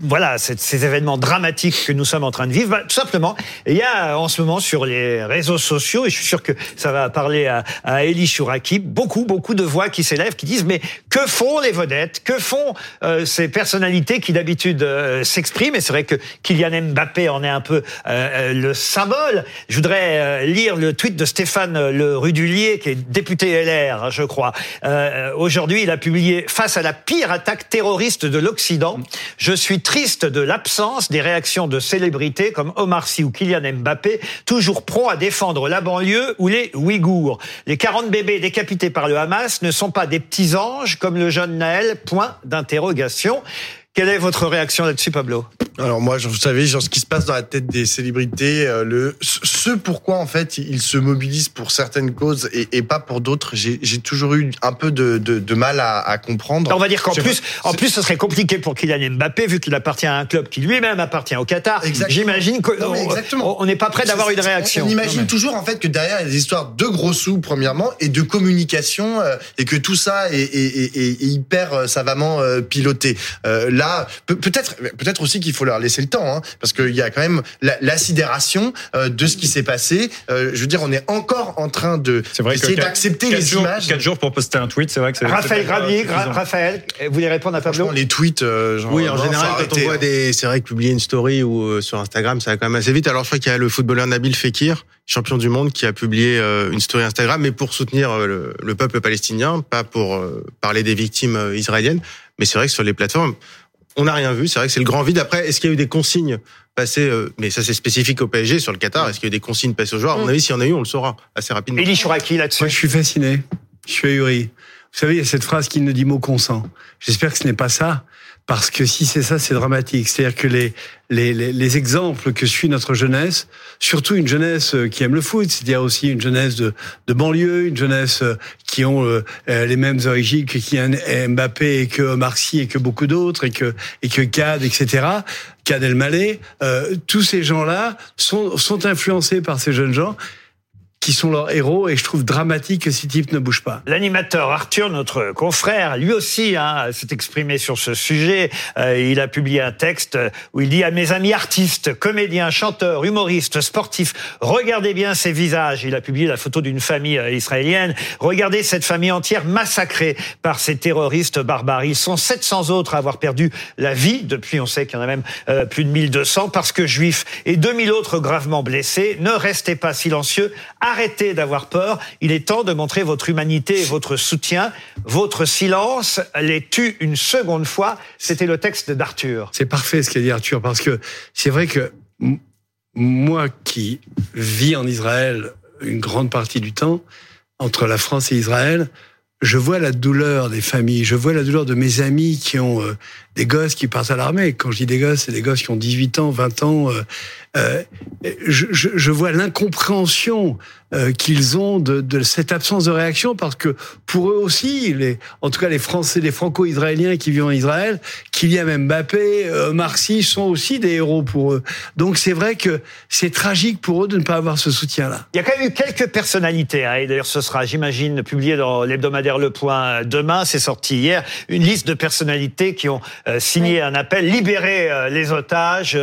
voilà, ces événements dramatiques que nous sommes en train de vivre bah, Tout simplement, il y a en ce moment sur les réseaux sociaux, et je suis sûr que ça va parler à, à Elie Chouraki, beaucoup, beaucoup de voix qui s'élèvent, qui disent mais que font les vedettes? Que font euh, ces personnalités qui d'habitude euh, s'expriment? Et c'est vrai que Kylian Mbappé en est un peu euh, euh, le symbole. Je voudrais euh, lire le tweet de Stéphane Le Rudulier, qui est député LR, hein, je crois. Euh, Aujourd'hui, il a publié face à la pire attaque terroriste de l'Occident. Je suis triste de l'absence des réactions de célébrités comme Omar Sy ou Kylian Mbappé, toujours prompts à défendre la banlieue ou les Ouïghours. Les 40 bébés décapités par le Hamas ne sont pas des petits anges comme le jeune Naël. Point d'interrogation. Quelle est votre réaction là-dessus, Pablo Alors moi, vous savez, genre ce qui se passe dans la tête des célébrités, euh, le ce pourquoi en fait ils se mobilisent pour certaines causes et, et pas pour d'autres, j'ai toujours eu un peu de, de, de mal à, à comprendre. On va dire qu'en plus, en plus, ce serait compliqué pour Kylian Mbappé vu qu'il appartient à un club qui lui-même appartient au Qatar. Exactement. J'imagine qu'on n'est pas prêt d'avoir une réaction. On imagine toujours en fait que derrière il y a des histoires de gros sous premièrement et de communication euh, et que tout ça est, est- est- est- est hyper euh, savamment euh, piloté. Euh, peut-être peut-être aussi qu'il faut leur laisser le temps hein, parce qu'il y a quand même la, la sidération euh, de ce qui s'est passé. Euh, je veux dire, on est encore en train de C'est vrai que d'essayer d'accepter les jours, images. quatre jours pour poster un tweet, c'est vrai que c'est. Raphaël Gravier, Raphaël, vous voulez répondre à Pablo Franchement, les tweets, euh, genre, Oui, en non, général, quand arrêter, on voit hein. des, c'est vrai que publier une story ou euh, sur Instagram, ça va quand même assez vite. Alors, je crois qu'il y a le footballeur Nabil Fekir, champion du monde, qui a publié euh, une story Instagram, mais pour soutenir euh, le, le peuple palestinien, pas pour euh, parler des victimes euh, israéliennes. Mais c'est vrai que sur les plateformes, on n'a rien vu. C'est vrai que c'est le grand vide. Après, est-ce qu'il y a eu des consignes passées euh, Mais ça, c'est spécifique au PSG sur le Qatar. Est-ce qu'il y a eu des consignes passées aux joueurs À mon Mm. avis, s'il y en a eu, on le saura assez rapidement. Elie Chouraki là-dessus? Moi, je suis fasciné. Je suis ahuri. Vous savez, il y a cette phrase qui ne dit mot consent. J'espère que ce n'est pas ça, parce que si c'est ça, c'est dramatique. C'est-à-dire que les, les, les, les exemples que suit notre jeunesse, surtout une jeunesse euh, qui aime le foot, c'est-à-dire aussi une jeunesse de, de banlieue, une jeunesse euh, qui ont euh, euh, les mêmes origines que Kylian Mbappé et que Marcy et que beaucoup d'autres et que et que Cad, etc. Cad El Malé, euh, tous ces gens-là sont sont influencés par ces jeunes gens qui sont leurs héros et je trouve dramatique que ces types ne bougent pas. L'animateur Arthur, notre confrère, lui aussi hein, s'est exprimé sur ce sujet. Euh, il a publié un texte où il dit à mes amis artistes, comédiens, chanteurs, humoristes, sportifs, regardez bien ces visages. Il a publié la photo d'une famille euh, israélienne. Regardez cette famille entière massacrée par ces terroristes barbares. Ils sont 700 autres à avoir perdu la vie. Depuis, on sait qu'il y en a même euh, plus de 1200 parce que juifs et 2000 autres gravement blessés. Ne restez pas silencieux. D'avoir peur. Il est temps de montrer votre humanité et votre soutien. Votre silence les tue une seconde fois. C'était le texte d'Arthur. C'est parfait ce qu'a dit Arthur parce que c'est vrai que moi qui vis en Israël une grande partie du temps, entre la France et Israël, je vois la douleur des familles, je vois la douleur de mes amis qui ont euh, des gosses qui partent à l'armée. Quand je dis des gosses, c'est des gosses qui ont 18 ans, 20 ans. euh, euh, je, je, je vois l'incompréhension euh, qu'ils ont de, de cette absence de réaction parce que pour eux aussi, les, en tout cas les Français, les Franco-Israéliens qui vivent en Israël, Kylian Mbappé, euh, Marcy sont aussi des héros pour eux. Donc c'est vrai que c'est tragique pour eux de ne pas avoir ce soutien-là. Il y a quand même eu quelques personnalités, hein, et d'ailleurs ce sera, j'imagine, publié dans l'hebdomadaire Le Point demain, c'est sorti hier, une liste de personnalités qui ont euh, signé un appel, libérer euh, les otages,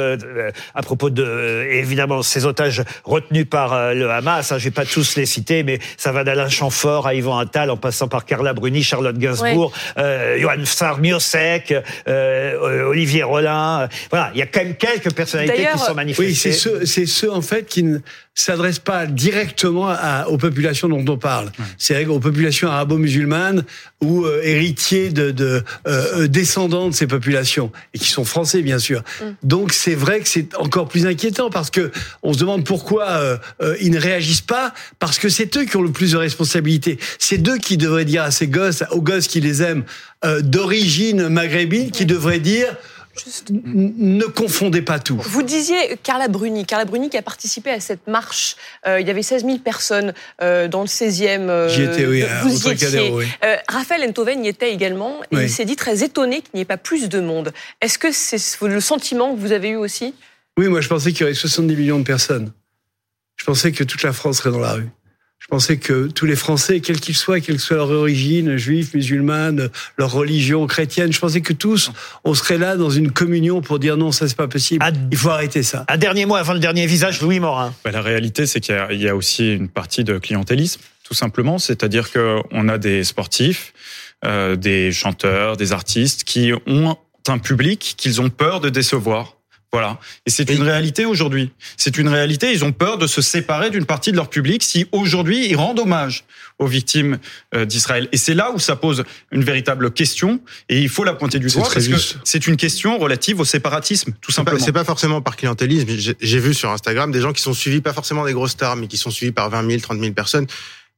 à propos de, évidemment, ces otages retenus par euh, le Hamas, hein, je vais pas tous les citer, mais ça va d'Alain Chamfort à Yvan Attal, en passant par Carla Bruni, Charlotte Gainsbourg, euh, Johan Sarmiosek, euh, euh, Olivier Rollin, euh, voilà, il y a quand même quelques personnalités qui sont manifestées. Oui, c'est ceux, c'est ceux en fait qui ne s'adressent pas directement à- aux populations dont on parle. C'est aux populations arabo-musulmanes ou euh, héritiers de, de euh, euh, descendants de ces populations et qui sont français bien sûr. Donc c'est vrai que c'est encore plus inquiétant parce que on se demande pourquoi euh, euh, ils ne réagissent pas parce que c'est eux qui ont le plus de responsabilités. C'est eux qui devraient dire à ces gosses, aux gosses qui les aiment euh, d'origine maghrébine, qui devraient dire N- ne confondez pas tout. Vous disiez Carla Bruni. Carla Bruni qui a participé à cette marche. Euh, il y avait 16 000 personnes euh, dans le 16e. euh, J'y étais, oui, à- vous au y Trocadéro, étiez. oui. Euh, Raphaël Enthoven y était également. Et Oui. il s'est dit très étonné qu'il n'y ait pas plus de monde. Est-ce que c'est le sentiment que vous avez eu aussi? Oui, moi je pensais qu'il y aurait 70 millions de personnes. Je pensais que toute la France serait dans la rue. Je pensais que tous les Français, quels qu'ils soient, quelle que soit leur origine, juifs, musulmane, leur religion chrétienne, je pensais que tous, on serait là dans une communion pour dire non, ça c'est pas possible. Il faut arrêter ça. Un dernier mot avant le dernier visage, Louis Morin. Bah, la réalité, c'est qu'il y y, a aussi une partie de clientélisme, tout simplement. C'est-à-dire qu'on a des sportifs, euh, des chanteurs, des artistes qui ont un public qu'ils ont peur de décevoir. Voilà. Et c'est une réalité aujourd'hui. C'est une réalité. Ils ont peur de se séparer d'une partie de leur public si aujourd'hui ils rendent hommage aux victimes euh, d'Israël. Et c'est là où ça pose une véritable question et il faut la pointer du doigt parce juste. que c'est une question relative au séparatisme, tout simplement. c'est pas forcément par clientélisme. J'ai vu sur Instagram des gens qui sont suivis, pas forcément des grosses stars, mais qui sont suivis par 20 000, 30 000 personnes,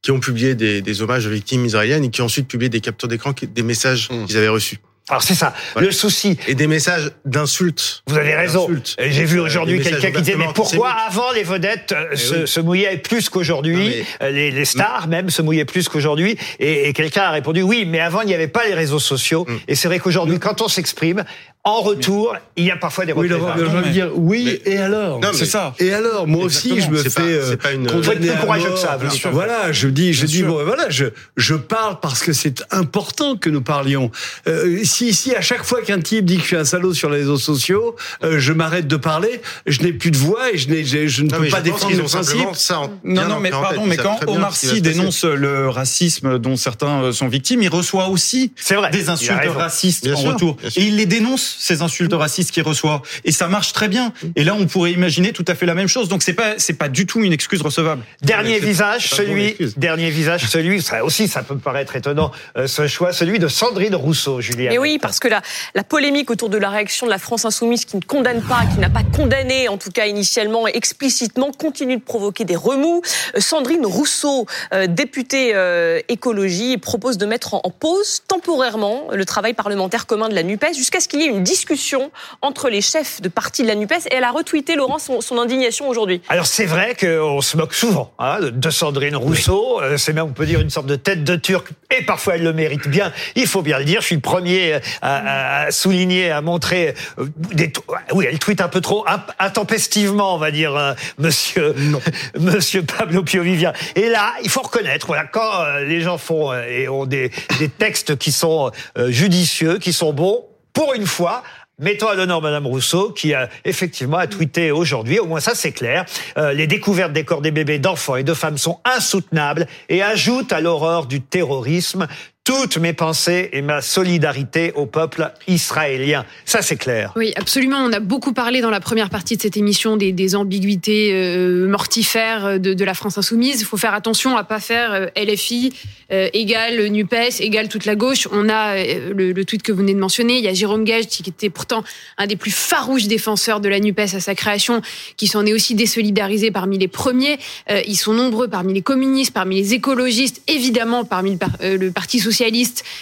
qui ont publié des, des hommages aux victimes israéliennes et qui ont ensuite publié des captures d'écran, des messages qu'ils avaient reçus. Alors c'est ça, le souci. Et des messages d'insultes. Vous avez raison. J'ai vu aujourd'hui quelqu'un qui disait mais pourquoi avant les vedettes euh, se, oui. se mouillaient plus qu'aujourd'hui, euh, les, les stars même se mouillaient plus qu'aujourd'hui? Et, et quelqu'un a répondu oui mais avant il n'y avait pas les réseaux sociaux Mm. et c'est vrai qu'aujourd'hui quand on s'exprime en retour il y a parfois des Oui, j'ai envie de dire oui, et alors? Non, mais- C'est ça. Et alors, moi aussi, je me fais pas- euh, c'est pas une- condamner plus courageux que ça, bien sûr. Voilà, je dis, je Bien dis, sûr. bon, voilà, je, je parle parce que c'est important que nous parlions. Euh, si, si à chaque fois qu'un type dit que je suis un salaud sur les réseaux sociaux, euh, je m'arrête de parler, je n'ai plus de voix et je, n'ai, je, je ne Non, peux pas défendre le principe. ça en- Non, non, mais pardon, tête. mais quand Omar Sy dénonce le racisme dont certains euh, sont victimes, il reçoit aussi vrai, des insultes racistes Bien en sûr, retour. Et il les dénonce, ces insultes racistes qu'il reçoit. Et ça marche très bien. Et là, on pourrait imaginer tout à fait la même chose. Donc c'est pas, c'est pas du tout une excuse recevable. Dernier visage, celui, excuse. dernier visage, celui, ça aussi, ça peut paraître étonnant, euh, ce choix, celui de Sandrine Rousseau, Julien. Oui, parce que la, la polémique autour de la réaction de la France insoumise qui ne condamne pas, qui n'a pas condamné, en tout cas initialement et explicitement, continue de provoquer des remous. Euh, Sandrine Rousseau, euh, députée euh, écologie, propose de mettre en, en pause temporairement le travail parlementaire commun de la NUPES jusqu'à ce qu'il y ait une discussion entre les chefs de parti de la NUPES. Et elle a retweeté, Laurent, son, son indignation aujourd'hui. Alors c'est vrai qu'on se moque souvent hein, de- Sandrine Rousseau. C'est même, on peut dire, une sorte de tête de turc. Et parfois, elle le mérite bien. Il faut bien le dire. Je suis le premier à, à- souligner, à montrer. euh, Des, oui, elle tweet un peu trop intempestivement, on va dire, euh, Monsieur, Monsieur Pablo Piovivien. Et là, il faut reconnaître, voilà, quand euh, les gens font euh, et ont des, des textes qui sont judicieux, qui sont bons, pour une fois. Mettons à l'honneur Madame Rousseau, qui a effectivement a tweeté aujourd'hui, au moins ça c'est clair, euh, les découvertes des corps des bébés, d'enfants et de femmes sont insoutenables et ajoutent à l'horreur du terrorisme toutes mes pensées et ma solidarité au peuple israélien. Ça c'est clair. Oui, absolument. On a beaucoup parlé dans la première partie de cette émission des, ambiguïtés euh, mortifères de, la France insoumise. Il faut faire attention à pas faire euh, LFI euh, égale Nupes égale toute la gauche. On a euh, le, tweet que vous venez de mentionner. Il y a Jérôme Gage qui était pourtant un des plus farouches défenseurs de la Nupes à sa création, qui s'en est aussi désolidarisé parmi les premiers. Euh, ils sont nombreux parmi les communistes, parmi les écologistes, évidemment parmi le, par- euh, le Parti socialiste,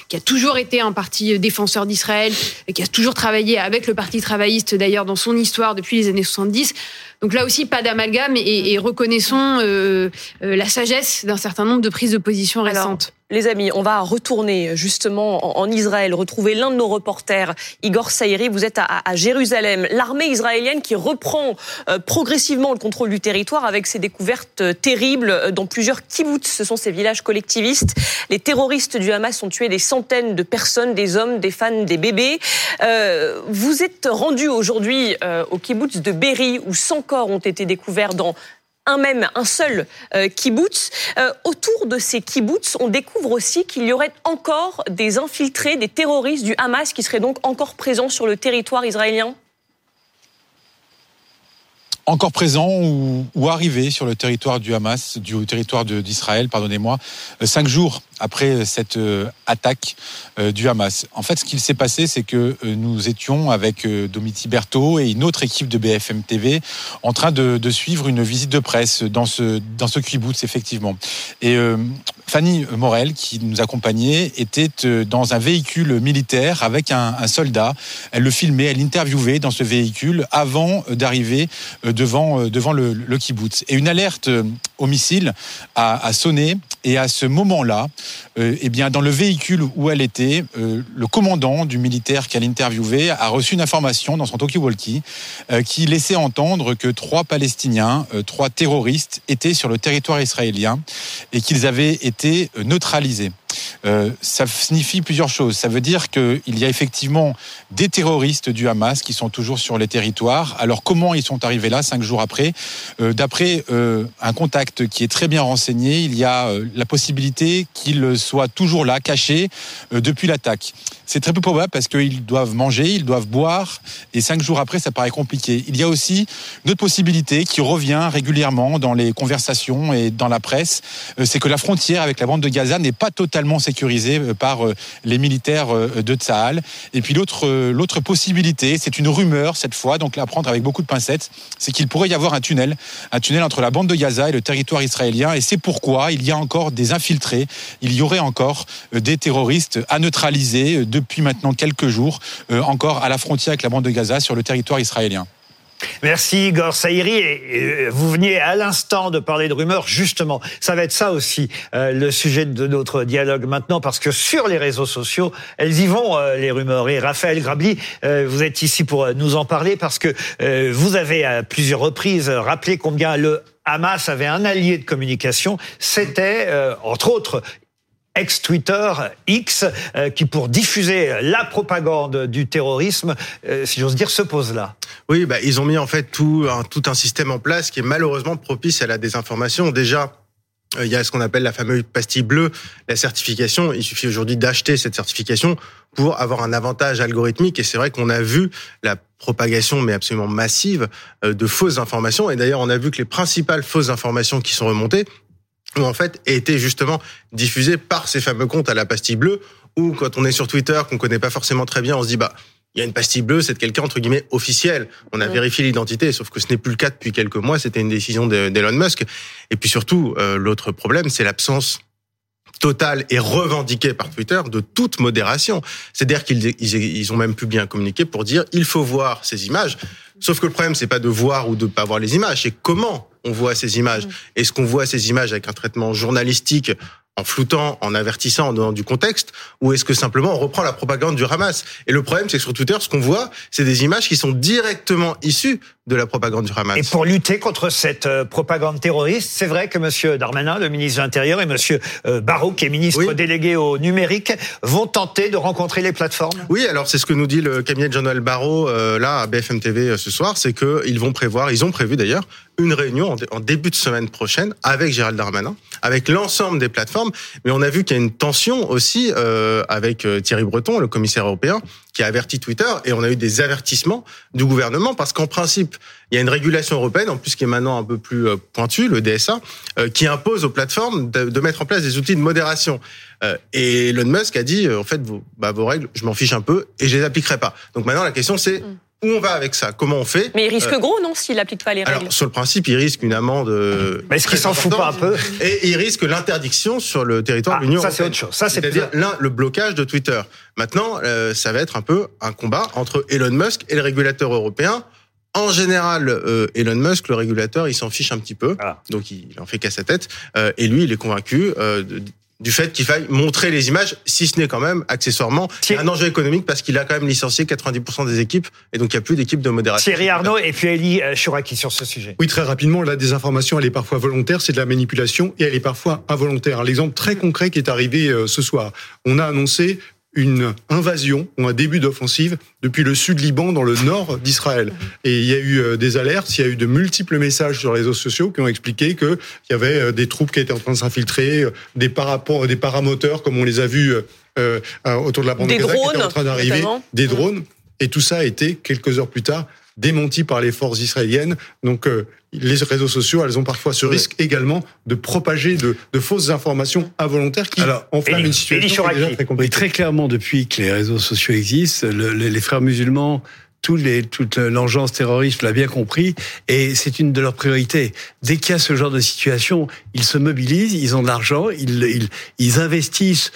qui a toujours été un parti défenseur d'Israël, et qui a toujours travaillé avec le Parti travailliste d'ailleurs dans son histoire depuis les années 70. Donc là aussi, pas d'amalgame et, et reconnaissons euh, euh, la sagesse d'un certain nombre de prises de position récentes. Les amis, on va retourner justement en, Israël, retrouver l'un de nos reporters, Igor Saïri. Vous êtes à, à Jérusalem. L'armée israélienne qui reprend euh, progressivement le contrôle du territoire avec ses découvertes euh, terribles dans plusieurs kibbutz. Ce sont ces villages collectivistes. Les terroristes du Hamas ont tué des centaines de personnes, des hommes, des femmes, des bébés. Euh, vous êtes rendu aujourd'hui euh, au kibbutz de Berry où 100 corps ont été découverts dans un même, un seul euh, kibbutz. Euh, autour de ces kibbutz, on découvre aussi qu'il y aurait encore des infiltrés, des terroristes du Hamas qui seraient donc encore présents sur le territoire israélien encore présent ou, ou arrivé sur le territoire du Hamas, du territoire d'Israël, pardonnez-moi, euh, cinq jours après cette euh, attaque euh, du Hamas. En fait, ce qu'il s'est passé, c'est que euh, nous étions avec Domiti Berthaud et une autre équipe de BFM TV en train de, suivre une visite de presse dans ce dans ce kibbutz, effectivement. Et Fanny Morel, qui nous accompagnait, était dans un véhicule militaire avec un, soldat. Elle le filmait, elle l'interviewait dans ce véhicule avant d'arriver devant, devant le, le kibbutz. Et une alerte au missile a sonné. Et à ce moment-là, euh, eh bien, dans le véhicule où elle était, euh, le commandant du militaire qu'elle interviewait a reçu une information dans son talkie-walkie euh, qui laissait entendre que trois Palestiniens, trois terroristes étaient sur le territoire israélien et qu'ils avaient été neutralisés. Euh, ça signifie plusieurs choses. Ça veut dire qu'il y a effectivement des terroristes du Hamas qui sont toujours sur les territoires. Alors comment ils sont arrivés là cinq jours après? Euh, D'après euh, un contact qui est très bien renseigné, il y a la possibilité qu'ils soient toujours là, cachés depuis l'attaque. C'est très peu probable parce qu'ils doivent manger, ils doivent boire, et cinq jours après, ça paraît compliqué. Il y a aussi une autre possibilité qui revient régulièrement dans les conversations et dans la presse, c'est que la frontière avec la bande de Gaza n'est pas totalement sécurisée euh, par euh, les militaires euh, de Tsahal. Et puis l'autre l'autre possibilité, c'est une rumeur cette fois, donc à prendre avec beaucoup de pincettes, c'est qu'il pourrait y avoir un tunnel, un tunnel entre la bande de Gaza et le territoire israélien, et c'est pourquoi il y a encore des infiltrés, il y aurait encore des terroristes à neutraliser depuis maintenant quelques jours, encore à la frontière avec la bande de Gaza sur le territoire israélien. Merci Igor Saïri. Et euh, vous veniez à l'instant de parler de rumeurs. Justement, ça va être ça aussi euh, le sujet de notre dialogue maintenant, parce que sur les réseaux sociaux, elles y vont euh, les rumeurs. Et Raphaël Grabli, euh, vous êtes ici pour euh, nous en parler parce que euh, vous avez à plusieurs reprises rappelé combien le Hamas avait un allié de communication. C'était euh, entre autres ex-Twitter X, euh, qui pour diffuser la propagande du terrorisme, euh, si j'ose dire, se pose là. Oui, bah, ils ont mis en fait tout un, tout un système en place qui est malheureusement propice à la désinformation. Déjà, euh, il y a ce qu'on appelle la fameuse pastille bleue, la certification. Il suffit aujourd'hui d'acheter cette certification pour avoir un avantage algorithmique. Et c'est vrai qu'on a vu la propagation, mais absolument massive, de fausses informations. Et d'ailleurs, on a vu que les principales fausses informations qui sont remontées ont en fait été justement diffusées par ces fameux comptes à la pastille bleue, ou quand on est sur Twitter, qu'on connaît pas forcément très bien, on se dit, bah, il y a une pastille bleue, c'est de quelqu'un entre guillemets officiel. On a vérifié l'identité, sauf que ce n'est plus le cas depuis quelques mois. C'était une décision de- d'Elon Musk. Et puis surtout, euh, l'autre problème, c'est l'absence totale et revendiquée par Twitter de toute modération. C'est-à-dire qu'ils ils, ils ont même publié un communiqué pour dire il faut voir ces images. Sauf que le problème, c'est pas de voir ou de pas voir les images, c'est comment on voit ces images. Est-ce qu'on voit ces images avec un traitement journalistique en floutant, en avertissant, en donnant du contexte, ou est-ce que simplement on reprend la propagande du Hamas? Et le problème, c'est que sur Twitter, ce qu'on voit, c'est des images qui sont directement issues de la propagande du Hamas. Et pour lutter contre cette euh, propagande terroriste, c'est vrai que Monsieur Darmanin, le ministre de l'Intérieur, et Monsieur euh, Barrot, qui est ministre délégué au numérique, vont tenter de rencontrer les plateformes. Oui, alors c'est ce que nous dit le cabinet de Jean-Noël Barrot euh, là à BFM TV euh, ce soir, c'est que ils vont prévoir, ils ont prévu d'ailleurs une réunion en, en début de semaine prochaine avec Gérald Darmanin, avec l'ensemble des plateformes. Mais on a vu qu'il y a une tension aussi euh, avec Thierry Breton, le commissaire européen, qui a averti Twitter, et on a eu des avertissements du gouvernement parce qu'en principe, il y a une régulation européenne, en plus qui est maintenant un peu plus euh, pointue, le DSA, euh, qui impose aux plateformes de, mettre en place des outils de modération. Euh, et Elon Musk a dit, en fait, vos, bah, vos règles, je m'en fiche un peu et je les appliquerai pas. Donc maintenant, la question c'est où on va avec ça Comment on fait Mais il risque Euh, gros, non, s'il n'applique pas les règles alors, sur le principe, il risque une amende. euh, Mais est-ce qu'il s'en fout pas un peu? Et il risque l'interdiction sur le territoire Ah, de l'Union ça, c'est européenne. autre chose. Ça, c'est C'est-à-dire le blocage de Twitter. Maintenant, euh, ça va être un peu un combat entre Elon Musk et le régulateur européen. En général, euh, Elon Musk, le régulateur, il s'en fiche un petit peu, donc il en fait qu'à sa tête. Euh, et lui, il est convaincu euh, de- du fait qu'il faille montrer les images, si ce n'est quand même accessoirement un enjeu économique parce qu'il a quand même licencié 90% des équipes et donc il n'y a plus d'équipe de modération. Thierry Arnaud et puis Elie euh, Chouraki sur ce sujet. Oui, très rapidement, la désinformation, elle est parfois volontaire, c'est de la manipulation, et elle est parfois involontaire. L'exemple très concret qui est arrivé euh, ce soir, on a annoncé une invasion ou un début d'offensive depuis le sud Liban dans le nord d'Israël. Et il y a eu euh, des alertes, il y a eu de multiples messages sur les réseaux sociaux qui ont expliqué qu'il y avait euh, des troupes qui étaient en train de s'infiltrer, euh, des, des paramoteurs comme on les a vus euh, autour de la bande Des de Gaza qui étaient drones, en train d'arriver, des drones. Et tout ça a été, quelques heures plus tard, démenti par les forces israéliennes. Donc, euh, les réseaux sociaux, elles ont parfois ce risque également de propager de, de fausses informations involontaires qui enflamment une situation qui est déjà très Oui, compliquée. très clairement, depuis que les réseaux sociaux existent, le- les, les frères musulmans les, toute l'engeance terroriste l'a bien compris, et c'est une de leurs priorités. Dès qu'il y a ce genre de situation, ils se mobilisent, ils ont de l'argent, ils, ils, ils investissent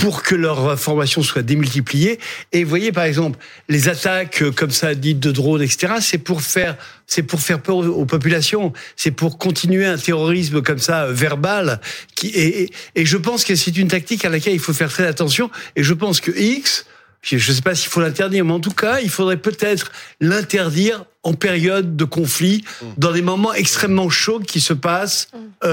pour que leur information soit démultipliée. Et vous voyez, par exemple, les attaques euh, comme ça dites de drones, etc., c'est pour faire, c'est pour faire peur aux, populations. C'est pour continuer un terrorisme comme ça euh, verbal. Et, et, et je pense que c'est une tactique à laquelle il faut faire très attention. Et je pense que X, je ne sais pas s'il faut l'interdire, mais en tout cas, il faudrait peut-être l'interdire en période de conflit, dans des moments extrêmement chauds qui se passent euh,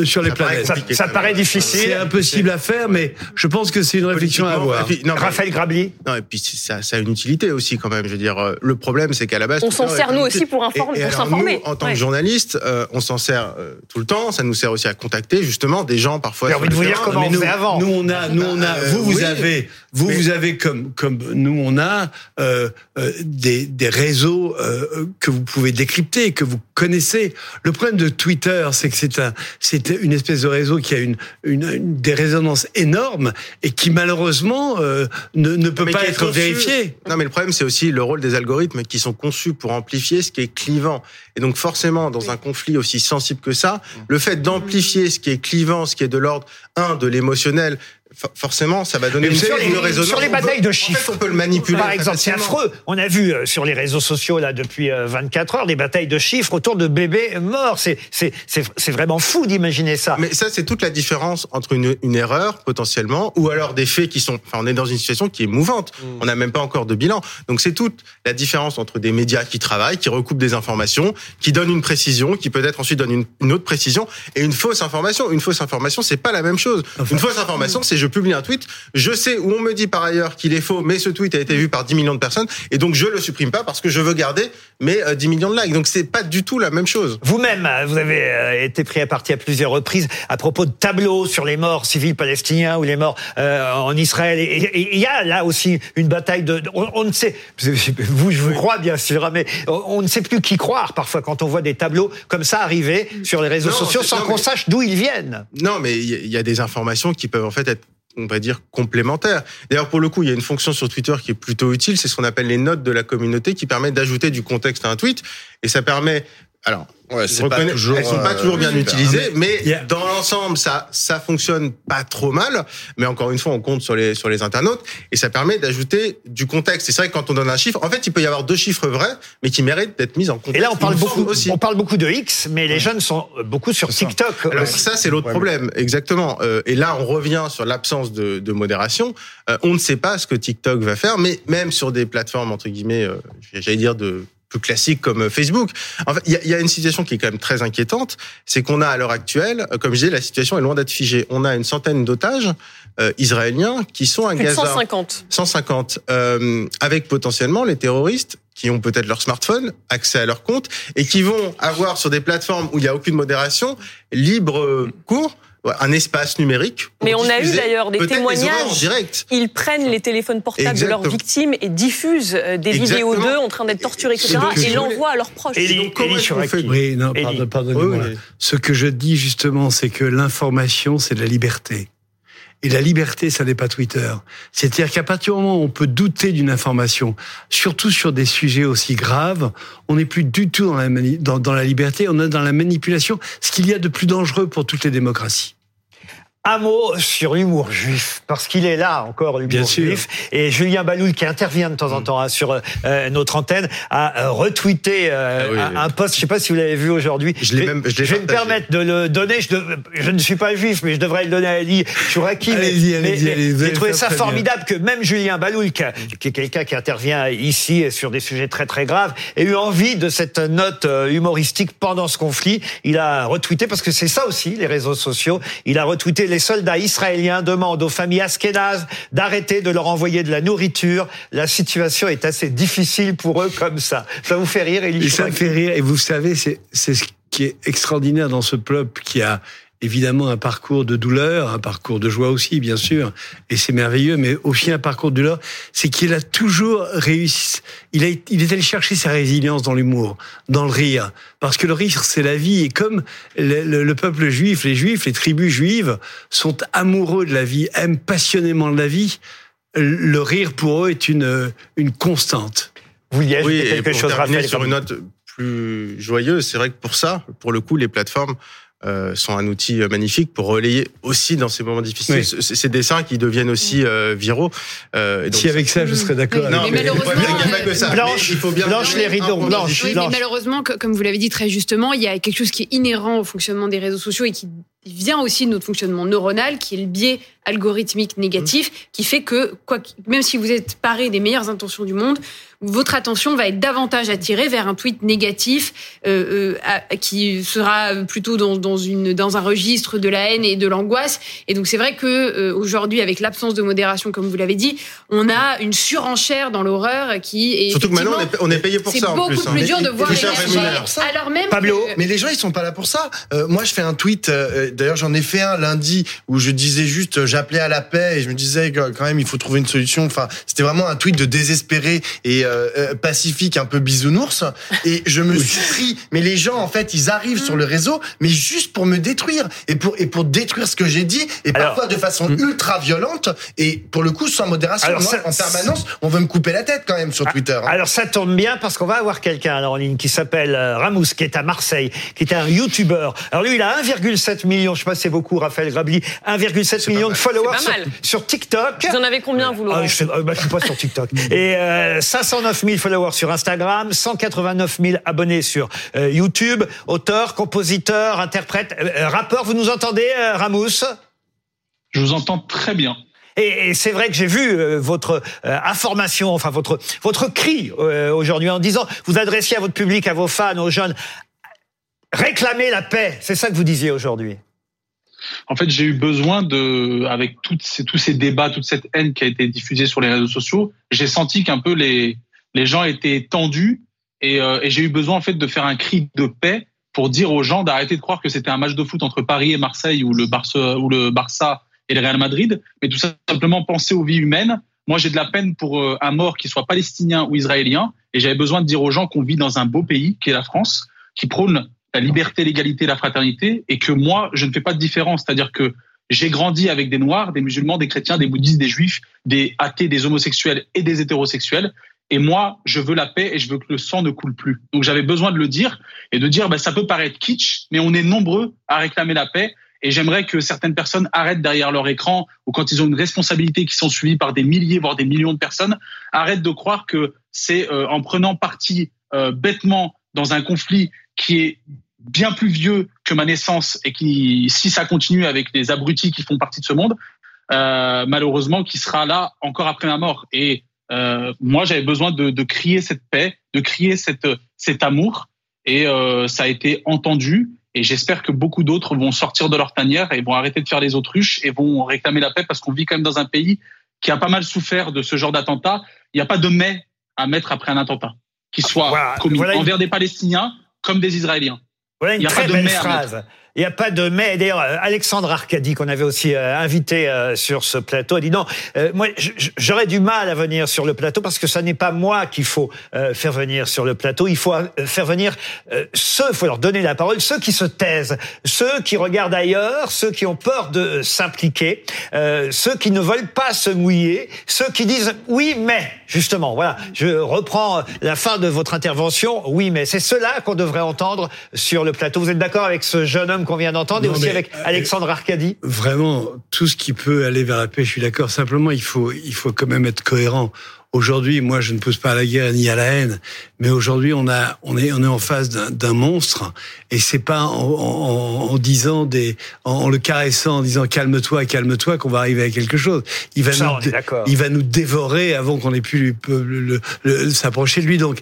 euh, sur les Ça planètes. Ça- ça paraît difficile. C'est impossible à faire, mais je pense que c'est une réflexion à avoir. Et puis- non, Raphaël Grabli Non, et puis ça, ça a une utilité aussi quand même. Je veux dire, euh, le problème c'est qu'à la base, On s'en sert, nous aussi, pour informer- Et- et pour alors, s'informer. nous, en tant Ouais. que journaliste, euh, on s'en sert euh, tout le temps. Ça nous sert aussi à contacter justement des gens parfois. J'ai envie de vous dire comment on nous, faisait avant. nous on a, nous on a, Euh, vous vous oui. avez, vous Mais- vous avez comme comme nous on a euh, euh, des des réseaux euh, que vous pouvez décrypter, que vous connaissez. Le problème de Twitter, c'est que c'est un c'est une espèce de réseau qui a une une, une- des résonances énormes et qui malheureusement euh, ne ne peut Mais pas être conçu- vérifié. Non, mais le problème, c'est aussi le rôle des algorithmes qui sont conçus pour amplifier ce qui est clivant. Et donc, forcément, dans un conflit aussi sensible que ça, le fait d'amplifier ce qui est clivant, ce qui est de l'ordre, un, de l'émotionnel, for- forcément, ça va donner une sur de résonance. sur les batailles de en fait, chiffres. on peut le manipuler. Par exemple, c'est affreux. On a vu euh, sur les réseaux sociaux là depuis euh, 24 heures des batailles de chiffres autour de bébés morts. C'est vraiment fou d'imaginer ça. Mais ça, c'est toute la différence entre une, une erreur potentiellement ou alors des faits qui sont. Enfin, on est dans une situation qui est mouvante. Mm. On n'a même pas encore de bilan. Donc c'est toute la différence entre des médias qui travaillent, qui recoupent des informations, qui donnent une précision, qui peut-être ensuite donnent une, une autre précision, et une fausse information. Une fausse information, c'est pas la même chose. une fausse information, c'est je publie un tweet, je sais où on me dit par ailleurs qu'il est faux, mais ce tweet a été vu par 10 millions de personnes, et donc je le supprime pas parce que je veux garder mes euh, 10 millions de likes. Donc c'est pas du tout la même chose. Vous-même, euh, vous avez euh, été pris à partie à plusieurs reprises à propos de tableaux sur les morts civils palestiniens ou les morts euh, en Israël. Et il y a là aussi une bataille de. On, on ne sait. Vous, je vous crois bien sûr, hein, mais on, on ne sait plus qui croire parfois quand on voit des tableaux comme ça arriver sur les réseaux Non, sociaux sans qu'on sache d'où ils viennent. Non, mais il y, a- il y a des informations qui peuvent en fait être on va dire complémentaires. D'ailleurs, pour le coup, il y a une fonction sur Twitter qui est plutôt utile, c'est ce qu'on appelle les notes de la communauté, qui permet d'ajouter du contexte à un tweet, et ça permet. Alors, Ouais, c'est pas toujours, elles sont pas euh, toujours bien utilisées, mais il y a- dans l'ensemble, ça ça fonctionne pas trop mal. Mais encore une fois, on compte sur les sur les internautes et ça permet d'ajouter du contexte. Et c'est vrai que quand on donne un chiffre, en fait, il peut y avoir deux chiffres vrais, mais qui méritent d'être mis en contexte. Et là, on parle beaucoup, aussi. on parle beaucoup de X, mais les jeunes sont beaucoup sur TikTok. Alors aussi. ça, c'est l'autre problème, exactement. Euh, et là, on revient sur l'absence de, de modération. Euh, on ne sait pas ce que TikTok va faire, mais même sur des plateformes entre guillemets, euh, j'allais dire de plus classiques comme euh, Facebook. En fait, il y, y a une situation qui est quand même très inquiétante, c'est qu'on a à l'heure actuelle, euh, comme je disais, la situation est loin d'être figée. On a une centaine d'otages euh, israéliens qui sont à Plus Gaza. 150. 150, euh, avec potentiellement les terroristes qui ont peut-être leur smartphone, accès à leur compte, et qui vont avoir sur des plateformes où il n'y a aucune modération, libre euh, cours, un espace numérique. Mais on a eu d'ailleurs des témoignages. horreurs en direct. Ils prennent les téléphones portables de leurs victimes et diffusent euh, des vidéos d'eux en train d'être torturés, etc. Et Et l'envoient à leurs proches. Élie, donc, comment Élie est-ce qu'on Chouraki. fait Oui, non, pardon, pardonnez-moi. Oui, oui. Ce que je dis justement, c'est que l'information, c'est de la liberté. Et la liberté, ça n'est pas Twitter. C'est-à-dire qu'à partir du moment où on peut douter d'une information, surtout sur des sujets aussi graves, on n'est plus du tout dans la, dans, dans la liberté, on est dans la manipulation, ce qu'il y a de plus dangereux pour toutes les démocraties. Un mot sur l'humour juif, parce qu'il est là encore, l'humour juif. Et Julien Baloul, qui intervient de temps en temps hein, sur euh, notre antenne, a euh, retweeté euh, Ah oui. un, un post, je sais pas si vous l'avez vu aujourd'hui. Je vais- même- je l'ai vais me permettre de le donner. Je, je ne suis pas juif, mais je devrais le donner à Ali Chouraki. J'ai trouvé ça bien. formidable que même Julien Baloul, qui, qui est quelqu'un qui intervient ici sur des sujets très très graves, ait eu envie de cette note euh, humoristique pendant ce conflit. Il a retweeté, parce que c'est ça aussi, les réseaux sociaux, il a retweeté les soldats israéliens demandent aux familles askénazes d'arrêter de leur envoyer de la nourriture. La situation est assez difficile pour eux comme ça. Ça vous fait rire, Elie ça me fait rire. Et vous savez, c'est c'est ce qui est extraordinaire dans ce peuple qui a évidemment un parcours de douleur, un parcours de joie aussi, bien sûr. Et c'est merveilleux, mais aussi un parcours de douleur, c'est qu'il a toujours réussi. Il, a, il est allé chercher sa résilience dans l'humour, dans le rire. Parce que le rire, c'est la vie. Et comme le, le- le peuple juif, les juifs, les tribus juives sont amoureux de la vie, aiment passionnément la vie, le rire pour eux est une, une constante. Vous ajouter Oui, et quelque pour chose, terminer Raphaël sur une note plus joyeuse, c'est vrai que pour ça, pour le coup, les plateformes euh, sont un outil euh, magnifique pour relayer aussi dans ces moments difficiles Oui. ces dessins qui deviennent aussi euh, viraux. Euh, donc- Si avec ça, je serais d'accord. Non, Mais mais, malheureusement, il n'y a pas que ça. Blanche, Mais il faut bien Blanche, les rideaux, Blanche. mais malheureusement, co- comme vous l'avez dit très justement, il y a quelque chose qui est inhérent au fonctionnement des réseaux sociaux et qui vient aussi de notre fonctionnement neuronal, qui est le biais algorithmique négatif, qui fait que quoi, même si vous êtes paré des meilleures intentions du monde, votre attention va être davantage attirée vers un tweet négatif euh, euh, à- qui sera plutôt dans, dans, une, dans un registre de la haine et de l'angoisse. Et donc c'est vrai que euh, aujourd'hui, avec l'absence de modération, comme vous l'avez dit, on a une surenchère dans l'horreur qui est Surtout que maintenant, on est, effectivement- on est payé pour c'est ça en beaucoup plus. hein. plus dur de voir émerger, Feynman. alors même Pablo que- Mais les gens, ils sont pas là pour ça. Euh, moi, je fais un tweet. D'ailleurs, j'en ai fait un lundi où je disais juste, euh, j'appelais à la paix et je me disais quand même, il faut trouver une solution. Enfin, c'était vraiment un tweet de désespéré et euh, euh, pacifique, un peu bisounours. Et je me suis pris. Mais les gens, en fait, ils arrivent sur le réseau, mais juste pour me détruire et pour et pour détruire ce que j'ai dit et Alors- parfois de façon ultra violente et pour le coup sans modération. Alors, Moi, ça- en permanence, on veut me couper la tête quand même sur Twitter. hein. Alors ça tombe bien parce qu'on va avoir quelqu'un en ligne qui s'appelle Ramous, qui est à Marseille, qui est un YouTuber. Alors lui, il a 1,7 million, je sais pas si c'est beaucoup, Raphaël Grabli, 1,7 million de followers sur, TikTok. Vous en avez combien, vous, Laurent Ah, je, sais, euh, bah, suis pas sur TikTok. Et euh, 509 000 followers sur Instagram, 189 000 abonnés sur euh, YouTube. Auteur, compositeur, interprète, euh, euh, rappeur. Vous nous entendez, euh, Ramous Je vous entends très bien. et, c'est vrai que j'ai vu votre information, enfin votre votre cri aujourd'hui en disant vous adressiez à votre public, à vos fans, aux jeunes, réclamer la paix. C'est ça que vous disiez aujourd'hui? En fait, j'ai eu besoin de, avec tous ces débats, toute cette haine qui a été diffusée sur les réseaux sociaux, j'ai senti qu'un peu les, les gens étaient tendus et, euh, et j'ai eu besoin en fait de faire un cri de paix pour dire aux gens d'arrêter de croire que c'était un match de foot entre Paris et Marseille ou le Barça, ou le Barça et le Real Madrid, mais tout simplement penser aux vies humaines. Moi, j'ai de la peine pour euh, un mort qui soit palestinien ou israélien et j'avais besoin de dire aux gens qu'on vit dans un beau pays qui est la France, qui prône la liberté, l'égalité, la fraternité, et que moi, je ne fais pas de différence. C'est-à-dire que j'ai grandi avec des Noirs, des musulmans, des chrétiens, des bouddhistes, des juifs, des athées, des homosexuels et des hétérosexuels. Et moi, je veux la paix et je veux que le sang ne coule plus. Donc j'avais besoin de le dire et de dire, bah, ça peut paraître kitsch, mais on est nombreux à réclamer la paix. Et j'aimerais que certaines personnes arrêtent derrière leur écran ou quand ils ont une responsabilité qui sont suivies par des milliers, voire des millions de personnes, arrêtent de croire que c'est euh, en prenant parti euh, bêtement dans un conflit qui est bien plus vieux que ma naissance et qui, si ça continue avec les abrutis qui font partie de ce monde, euh, malheureusement, qui sera là encore après ma mort. Et euh, moi, j'avais besoin de, de crier cette paix, de crier cette, cet amour, et euh, ça a été entendu. Et j'espère que beaucoup d'autres vont sortir de leur tanière et vont arrêter de faire les autruches et vont réclamer la paix parce qu'on vit quand même dans un pays qui a pas mal souffert de ce genre d'attentat. Il n'y a pas de mais à mettre après un attentat qui soit Voilà, commis voilà envers des Palestiniens comme des Israéliens. Voilà une Il y a très pas de belle à phrase. Il n'y a pas de mais. D'ailleurs, euh, Alexandre Arcadi, qu'on avait aussi euh, invité euh, sur ce plateau, a dit non, moi, j'aurais du mal à venir sur le plateau parce que ça n'est pas moi qu'il faut faire venir sur le plateau. Il faut faire venir ceux, il faut leur donner la parole, ceux qui se taisent, ceux qui regardent ailleurs, ceux qui ont peur de s'impliquer, ceux qui ne veulent pas se mouiller, ceux qui disent oui, mais, justement, voilà, je reprends la fin de votre intervention, oui, mais c'est cela qu'on devrait entendre sur le plateau. Vous êtes d'accord avec ce jeune homme qu'on vient d'entendre et aussi avec euh, Alexandre Arcadi Vraiment, tout ce qui peut aller vers la paix, je suis d'accord. Simplement, il faut, il faut quand même être cohérent. Aujourd'hui, moi, je ne pousse pas à la guerre ni à la haine, mais aujourd'hui, on a, on est, on est en face d'un- monstre, et c'est pas en, en, en disant des, en, en le caressant, en disant calme-toi, calme-toi, qu'on va arriver à quelque chose. Il va Ça, nous, il va nous dévorer avant qu'on ait pu lui- le- le- le- s'approcher de lui. Donc,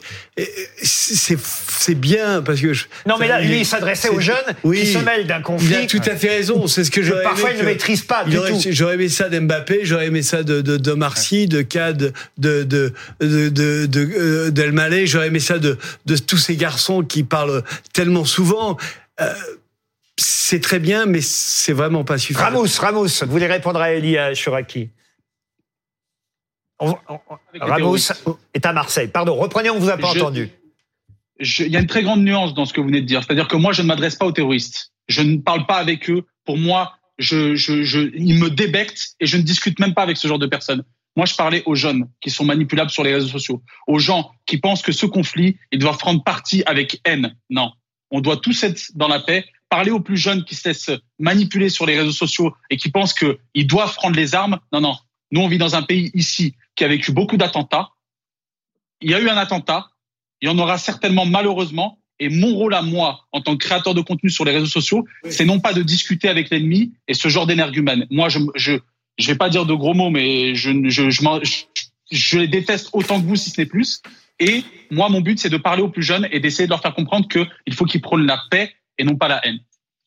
c'est, c'est bien parce que je- Non, mais là, lui, il s'adressait aux jeunes oui. qui se mêlent d'un conflit. Il a tout à fait raison. C'est ce que j'aurais parfois, il ne maîtrise pas. J'aurais aimé ça d'Mbappé, j'aurais aimé ça de de, de Marcy, de Cad, de de de de, de euh, d'El Maleh, j'aurais aimé ça de de tous ces garçons qui parlent tellement souvent. Euh, c'est très bien, mais c'est vraiment pas suffisant. Ramos, Ramos, vous voulez répondre à Elia Chouraki On- on- Ramos est à Marseille. Pardon, reprenez, on vous a pas Je- entendu. il y a une très grande nuance dans ce que vous venez de dire. C'est-à-dire que moi, je ne m'adresse pas aux terroristes. Je ne parle pas avec eux. Pour moi, je, je, je, ils me débectent et je ne discute même pas avec ce genre de personnes. Moi, je parlais aux jeunes qui sont manipulables sur les réseaux sociaux, aux gens qui pensent que ce conflit, ils doivent prendre parti avec haine. Non, on doit tous être dans la paix. Parler aux plus jeunes qui se laissent manipuler sur les réseaux sociaux et qui pensent qu'ils doivent prendre les armes. Non, non. Nous, on vit dans un pays ici qui a vécu beaucoup d'attentats. Il y a eu un attentat. Il y en aura certainement malheureusement. Et mon rôle à moi, en tant que créateur de contenu sur les réseaux sociaux, c'est non pas de discuter avec l'ennemi et ce genre d'énergumène. Moi, je, je, je vais pas dire de gros mots, mais je, je, je, je, je les déteste autant que vous, si ce n'est plus. Et moi, mon but, c'est de parler aux plus jeunes et d'essayer de leur faire comprendre qu'il faut qu'ils prônent la paix et non pas la haine.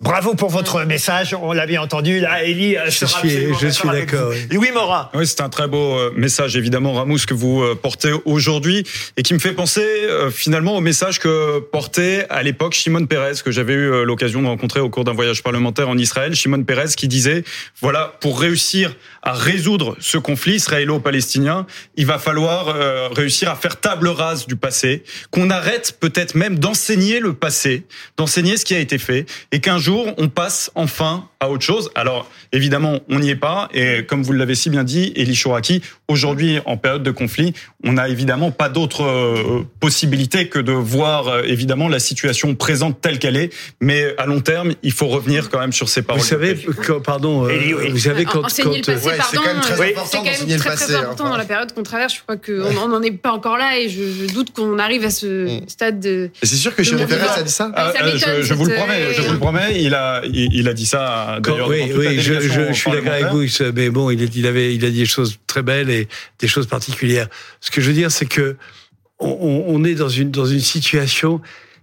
Bravo pour votre message. On l'a bien entendu. Là, Elie euh, Je suis- je suis d'accord. Louis Morin. Oui, c'est un très beau euh, message, évidemment, Ramous, que vous euh, portez aujourd'hui et qui me fait penser euh, finalement au message que portait à l'époque Shimon Peres, que j'avais eu l'occasion de rencontrer au cours d'un voyage parlementaire en Israël. Shimon Peres qui disait, voilà, pour réussir à résoudre ce conflit israélo-palestinien, il va falloir euh, réussir à faire table rase du passé, qu'on arrête peut-être même d'enseigner le passé, d'enseigner ce qui a été fait, et qu'un jour on passe enfin à autre chose. Alors évidemment, on n'y est pas, et comme vous l'avez si bien dit, Elie Chouraki, aujourd'hui en période de conflit, on n'a évidemment pas d'autre euh, possibilité que de voir euh, évidemment la situation présente telle qu'elle est, mais à long terme, il faut revenir quand même sur ces paroles. Vous savez, quand- pardon, euh, oui. vous savez quand, quand le passé, pardon, c'est quand même très très hein. important dans la période qu'on traverse. Je crois qu'on n'en est pas encore là et je, je doute qu'on arrive à ce stade de. C'est sûr que Peres vivant. a dit ça Ah, ça je, je vous le promets, je vous le promets, il a, il, il a dit ça d'ailleurs. oui, je, délégation je- je suis d'accord avec vous, mais bon, il avait, il a dit des choses très belles et des choses particulières. Ce que je veux dire, c'est que on, est dans une dans une situation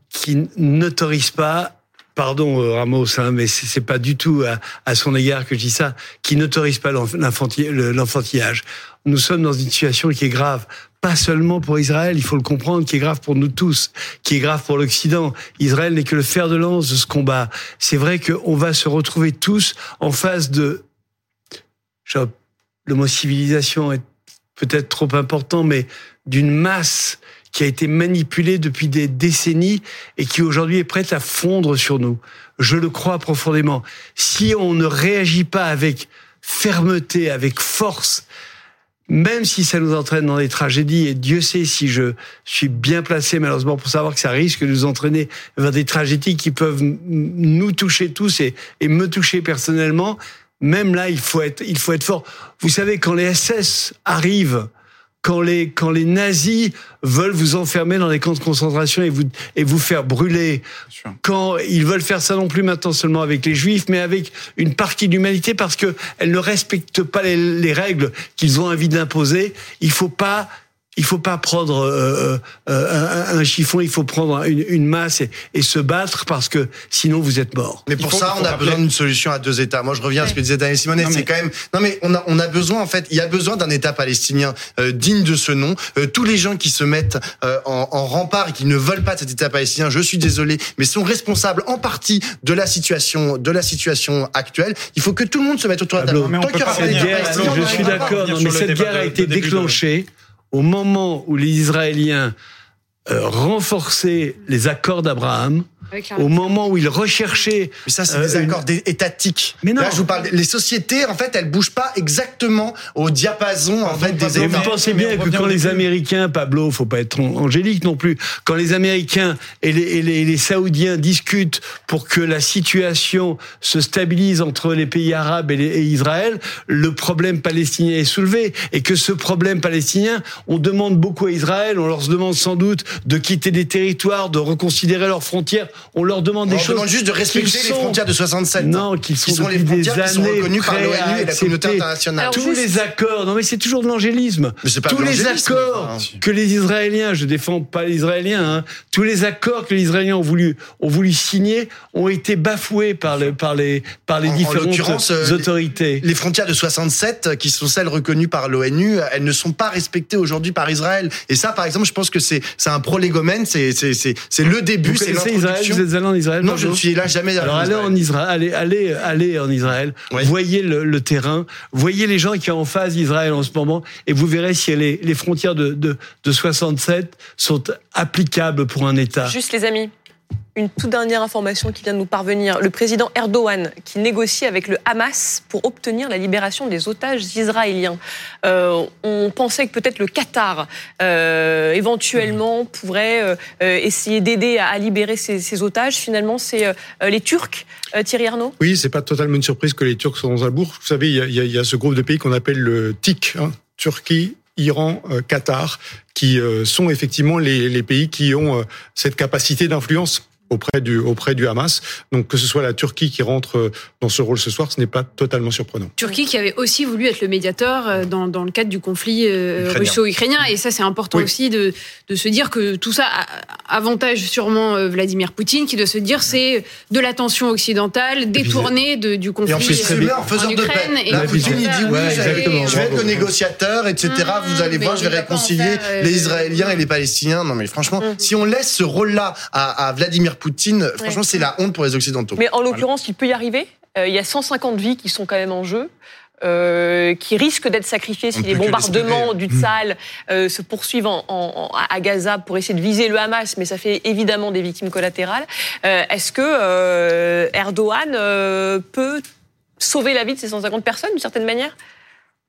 qui n'autorise pas. Pardon euh, Ramos, hein, mais c'est pas du tout à, à son égard que je dis ça, qui n'autorise pas l'enfantillage. Nous sommes dans une situation qui est grave, pas seulement pour Israël, il faut le comprendre, qui est grave pour nous tous, qui est grave pour l'Occident. Israël n'est que le fer de lance de ce combat. C'est vrai qu'on va se retrouver tous en face de le mot civilisation est peut-être trop important, mais d'une masse qui a été manipulée depuis des décennies et qui aujourd'hui est prête à fondre sur nous. Je le crois profondément. Si on ne réagit pas avec fermeté, avec force, même si ça nous entraîne dans des tragédies, et Dieu sait si je suis bien placé malheureusement pour savoir que ça risque de nous entraîner vers des tragédies qui peuvent nous toucher tous et, et me toucher personnellement, même là, il faut être, il faut être fort. Vous savez, quand les SS arrivent, quand les, quand les nazis veulent vous enfermer dans des camps de concentration et vous, et vous faire brûler, quand ils veulent faire ça non plus maintenant seulement avec les juifs, mais avec une partie de l'humanité parce que elle ne respecte pas les, les règles qu'ils ont envie d'imposer, il faut pas, il faut pas prendre euh, euh, un, un chiffon, il faut prendre une, une masse et, et se battre parce que sinon vous êtes mort. Mais pour ça, on a besoin d'une solution à deux États. Moi, je reviens à ce que disait Daniel Simonet. C'est quand même. Non, mais on a, on a besoin, en fait, il y a besoin d'un État palestinien euh, digne de ce nom. Euh, tous les gens qui se mettent euh, en, en rempart et qui ne veulent pas de cet État palestinien, je suis désolé, mais sont responsables en partie de la situation, de la situation actuelle. Il faut que tout le monde se mette autour de la table. Tant qu'il y aura je suis d'accord, non, mais cette guerre a été déclenchée au moment où les Israéliens euh, renforçaient les accords d'Abraham, au moment où ils recherchaient. Mais ça, c'est des euh, accords étatiques. Mais non. Là, je vous parle. Les sociétés, en fait, elles bougent pas exactement au diapason, en fait, des Et États. vous pensez bien que quand les Américains, Pablo, faut pas être an- angélique non plus, quand les Américains et les, et les, et les Saoudiens discutent pour que la situation se stabilise entre les pays arabes et, les- et Israël, le problème palestinien est soulevé et que ce problème palestinien, on demande beaucoup à Israël, on leur demande sans doute de quitter des territoires, de reconsidérer leurs frontières, on leur demande On des leur choses. demande juste de respecter les sont- frontières de 67. Non, qu'ils sont, Qui sont les depuis des frontières qui sont reconnues par l'ONU et la communauté internationale. Tous les accords, non mais c'est toujours de l'angélisme. Tous les accords enfin. que les Israéliens, je défends pas les Israéliens, hein, tous les accords que les Israéliens ont voulu ont voulu signer ont été bafoués par le, par les par les En- en différentes l'occurrence, euh, autorités. Les frontières de 67, euh, qui sont celles reconnues par l'ONU, elles ne sont pas respectées aujourd'hui par Israël. Et ça, par exemple, je pense que c'est c'est un prolégomène, c'est c'est c'est c'est le début, c'est connaissez Israël. Vous êtes allé en Israël Non, je ne suis là jamais. allé Alors allez Israël. en Israël, allez, allez, allez en Israël, voyez le, le terrain, voyez les gens qui sont en face d'Israël en ce moment, et vous verrez si les, les frontières de, de, de 67 sont applicables pour un État. Juste les amis. Une toute dernière information qui vient de nous parvenir. Le président Erdogan qui négocie avec le Hamas pour obtenir la libération des otages israéliens. Euh, on pensait que peut-être le Qatar, euh, éventuellement, pourrait euh, essayer d'aider à, libérer ces, otages. Finalement, c'est les Turcs, Thierry Arnaud? Oui, c'est pas totalement une surprise que les Turcs soient dans un bourg. Vous savez, il y a, il y a ce groupe de pays qu'on appelle le TIC, hein, Turquie, Iran, euh, Qatar, qui euh, sont effectivement les, les, pays qui ont euh, cette capacité d'influence auprès du, auprès du Hamas. Donc que ce soit la Turquie qui rentre euh, dans ce rôle ce soir, ce n'est pas totalement surprenant. Turquie qui avait aussi voulu être le médiateur euh, dans, dans le cadre du conflit euh, russo-ukrainien. Et ça, c'est important oui. aussi de, de se dire que tout ça avantage sûrement Vladimir Poutine, qui doit se dire c'est de l'attention occidentale détournée de, du conflit et en, plus, euh, en en de paix. La Poutine, il dit oui, ouais, je vais être le négociateur, etc. Mmh, vous allez voir, je vais réconcilier faire, les Israéliens et les Palestiniens. Non, mais franchement, mmh. si on laisse ce rôle-là à, à Vladimir Poutine, ouais. franchement, c'est la honte pour les Occidentaux. Mais en l'occurrence, il peut y arriver. Euh, il y a 150 vies qui sont quand même en jeu. Euh, qui risquent d'être sacrifiées si les bombardements du Tzal euh, se poursuivent en, en, à Gaza pour essayer de viser le Hamas, mais ça fait évidemment des victimes collatérales. Euh, Est-ce que Erdogan peut sauver la vie de ces 150 personnes d'une certaine manière?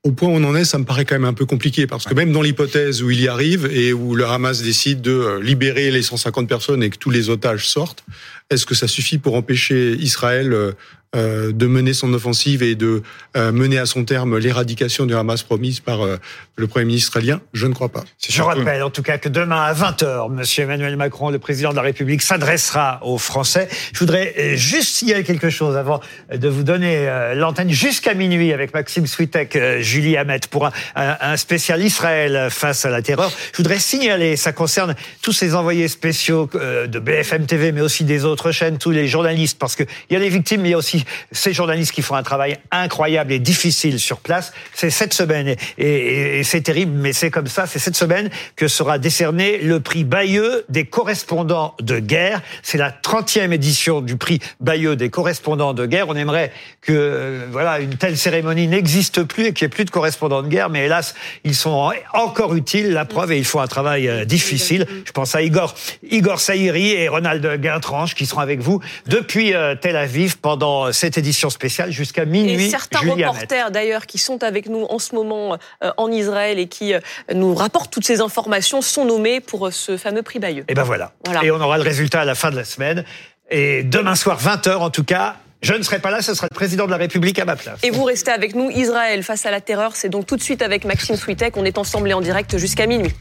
Au point où on en est, ça me paraît quand même un peu compliqué parce que même dans l'hypothèse où il y arrive et où le Hamas décide de libérer les 150 personnes et que tous les otages sortent, est-ce que ça suffit pour empêcher Israël euh, de mener son offensive et de euh, mener à son terme l'éradication du Hamas promise par euh, le Premier ministre israélien Je ne crois pas. Je rappelle en tout cas que demain à 20h, Monsieur Emmanuel Macron, le président de la République, s'adressera aux Français. Je voudrais juste signaler quelque chose avant de vous donner l'antenne jusqu'à minuit avec Maxime Switek, Julie Hamet pour un, un, spécial Israël face à la terreur. Je voudrais signaler, ça concerne tous ces envoyés spéciaux de BFM TV, mais aussi des autres chaînes, tous les journalistes, parce qu'il y a les victimes, mais il y a aussi ces journalistes qui font un travail incroyable et difficile sur place. C'est cette semaine, et, c'est terrible, mais c'est comme ça, c'est cette semaine que sera décerné le prix Bayeux des correspondants de guerre. C'est la 30e édition du prix Bayeux des correspondants de guerre. On aimerait que euh, voilà une telle cérémonie n'existe plus et qu'il n'y ait plus de correspondants de guerre, mais hélas, ils sont encore utiles, la preuve, et ils font un travail euh, difficile. Je pense à Igor, Igor Saïri et Ronald Guintranche qui seront avec vous depuis euh, Tel Aviv pendant cette édition spéciale jusqu'à minuit. Et certains Julie reporters d'ailleurs qui sont avec nous en ce moment euh, en Israël et qui euh, nous rapportent toutes ces informations sont nommés pour euh, ce fameux prix Bayeux. Et ben voilà. voilà. Et on aura le résultat à la fin de la semaine. Et demain soir 20h en tout cas. Je ne serai pas là, ce sera le président de la République à ma place. Et vous restez avec nous. Israël face à la terreur, c'est donc tout de suite avec Maxime Switek. On est ensemble et en direct jusqu'à minuit.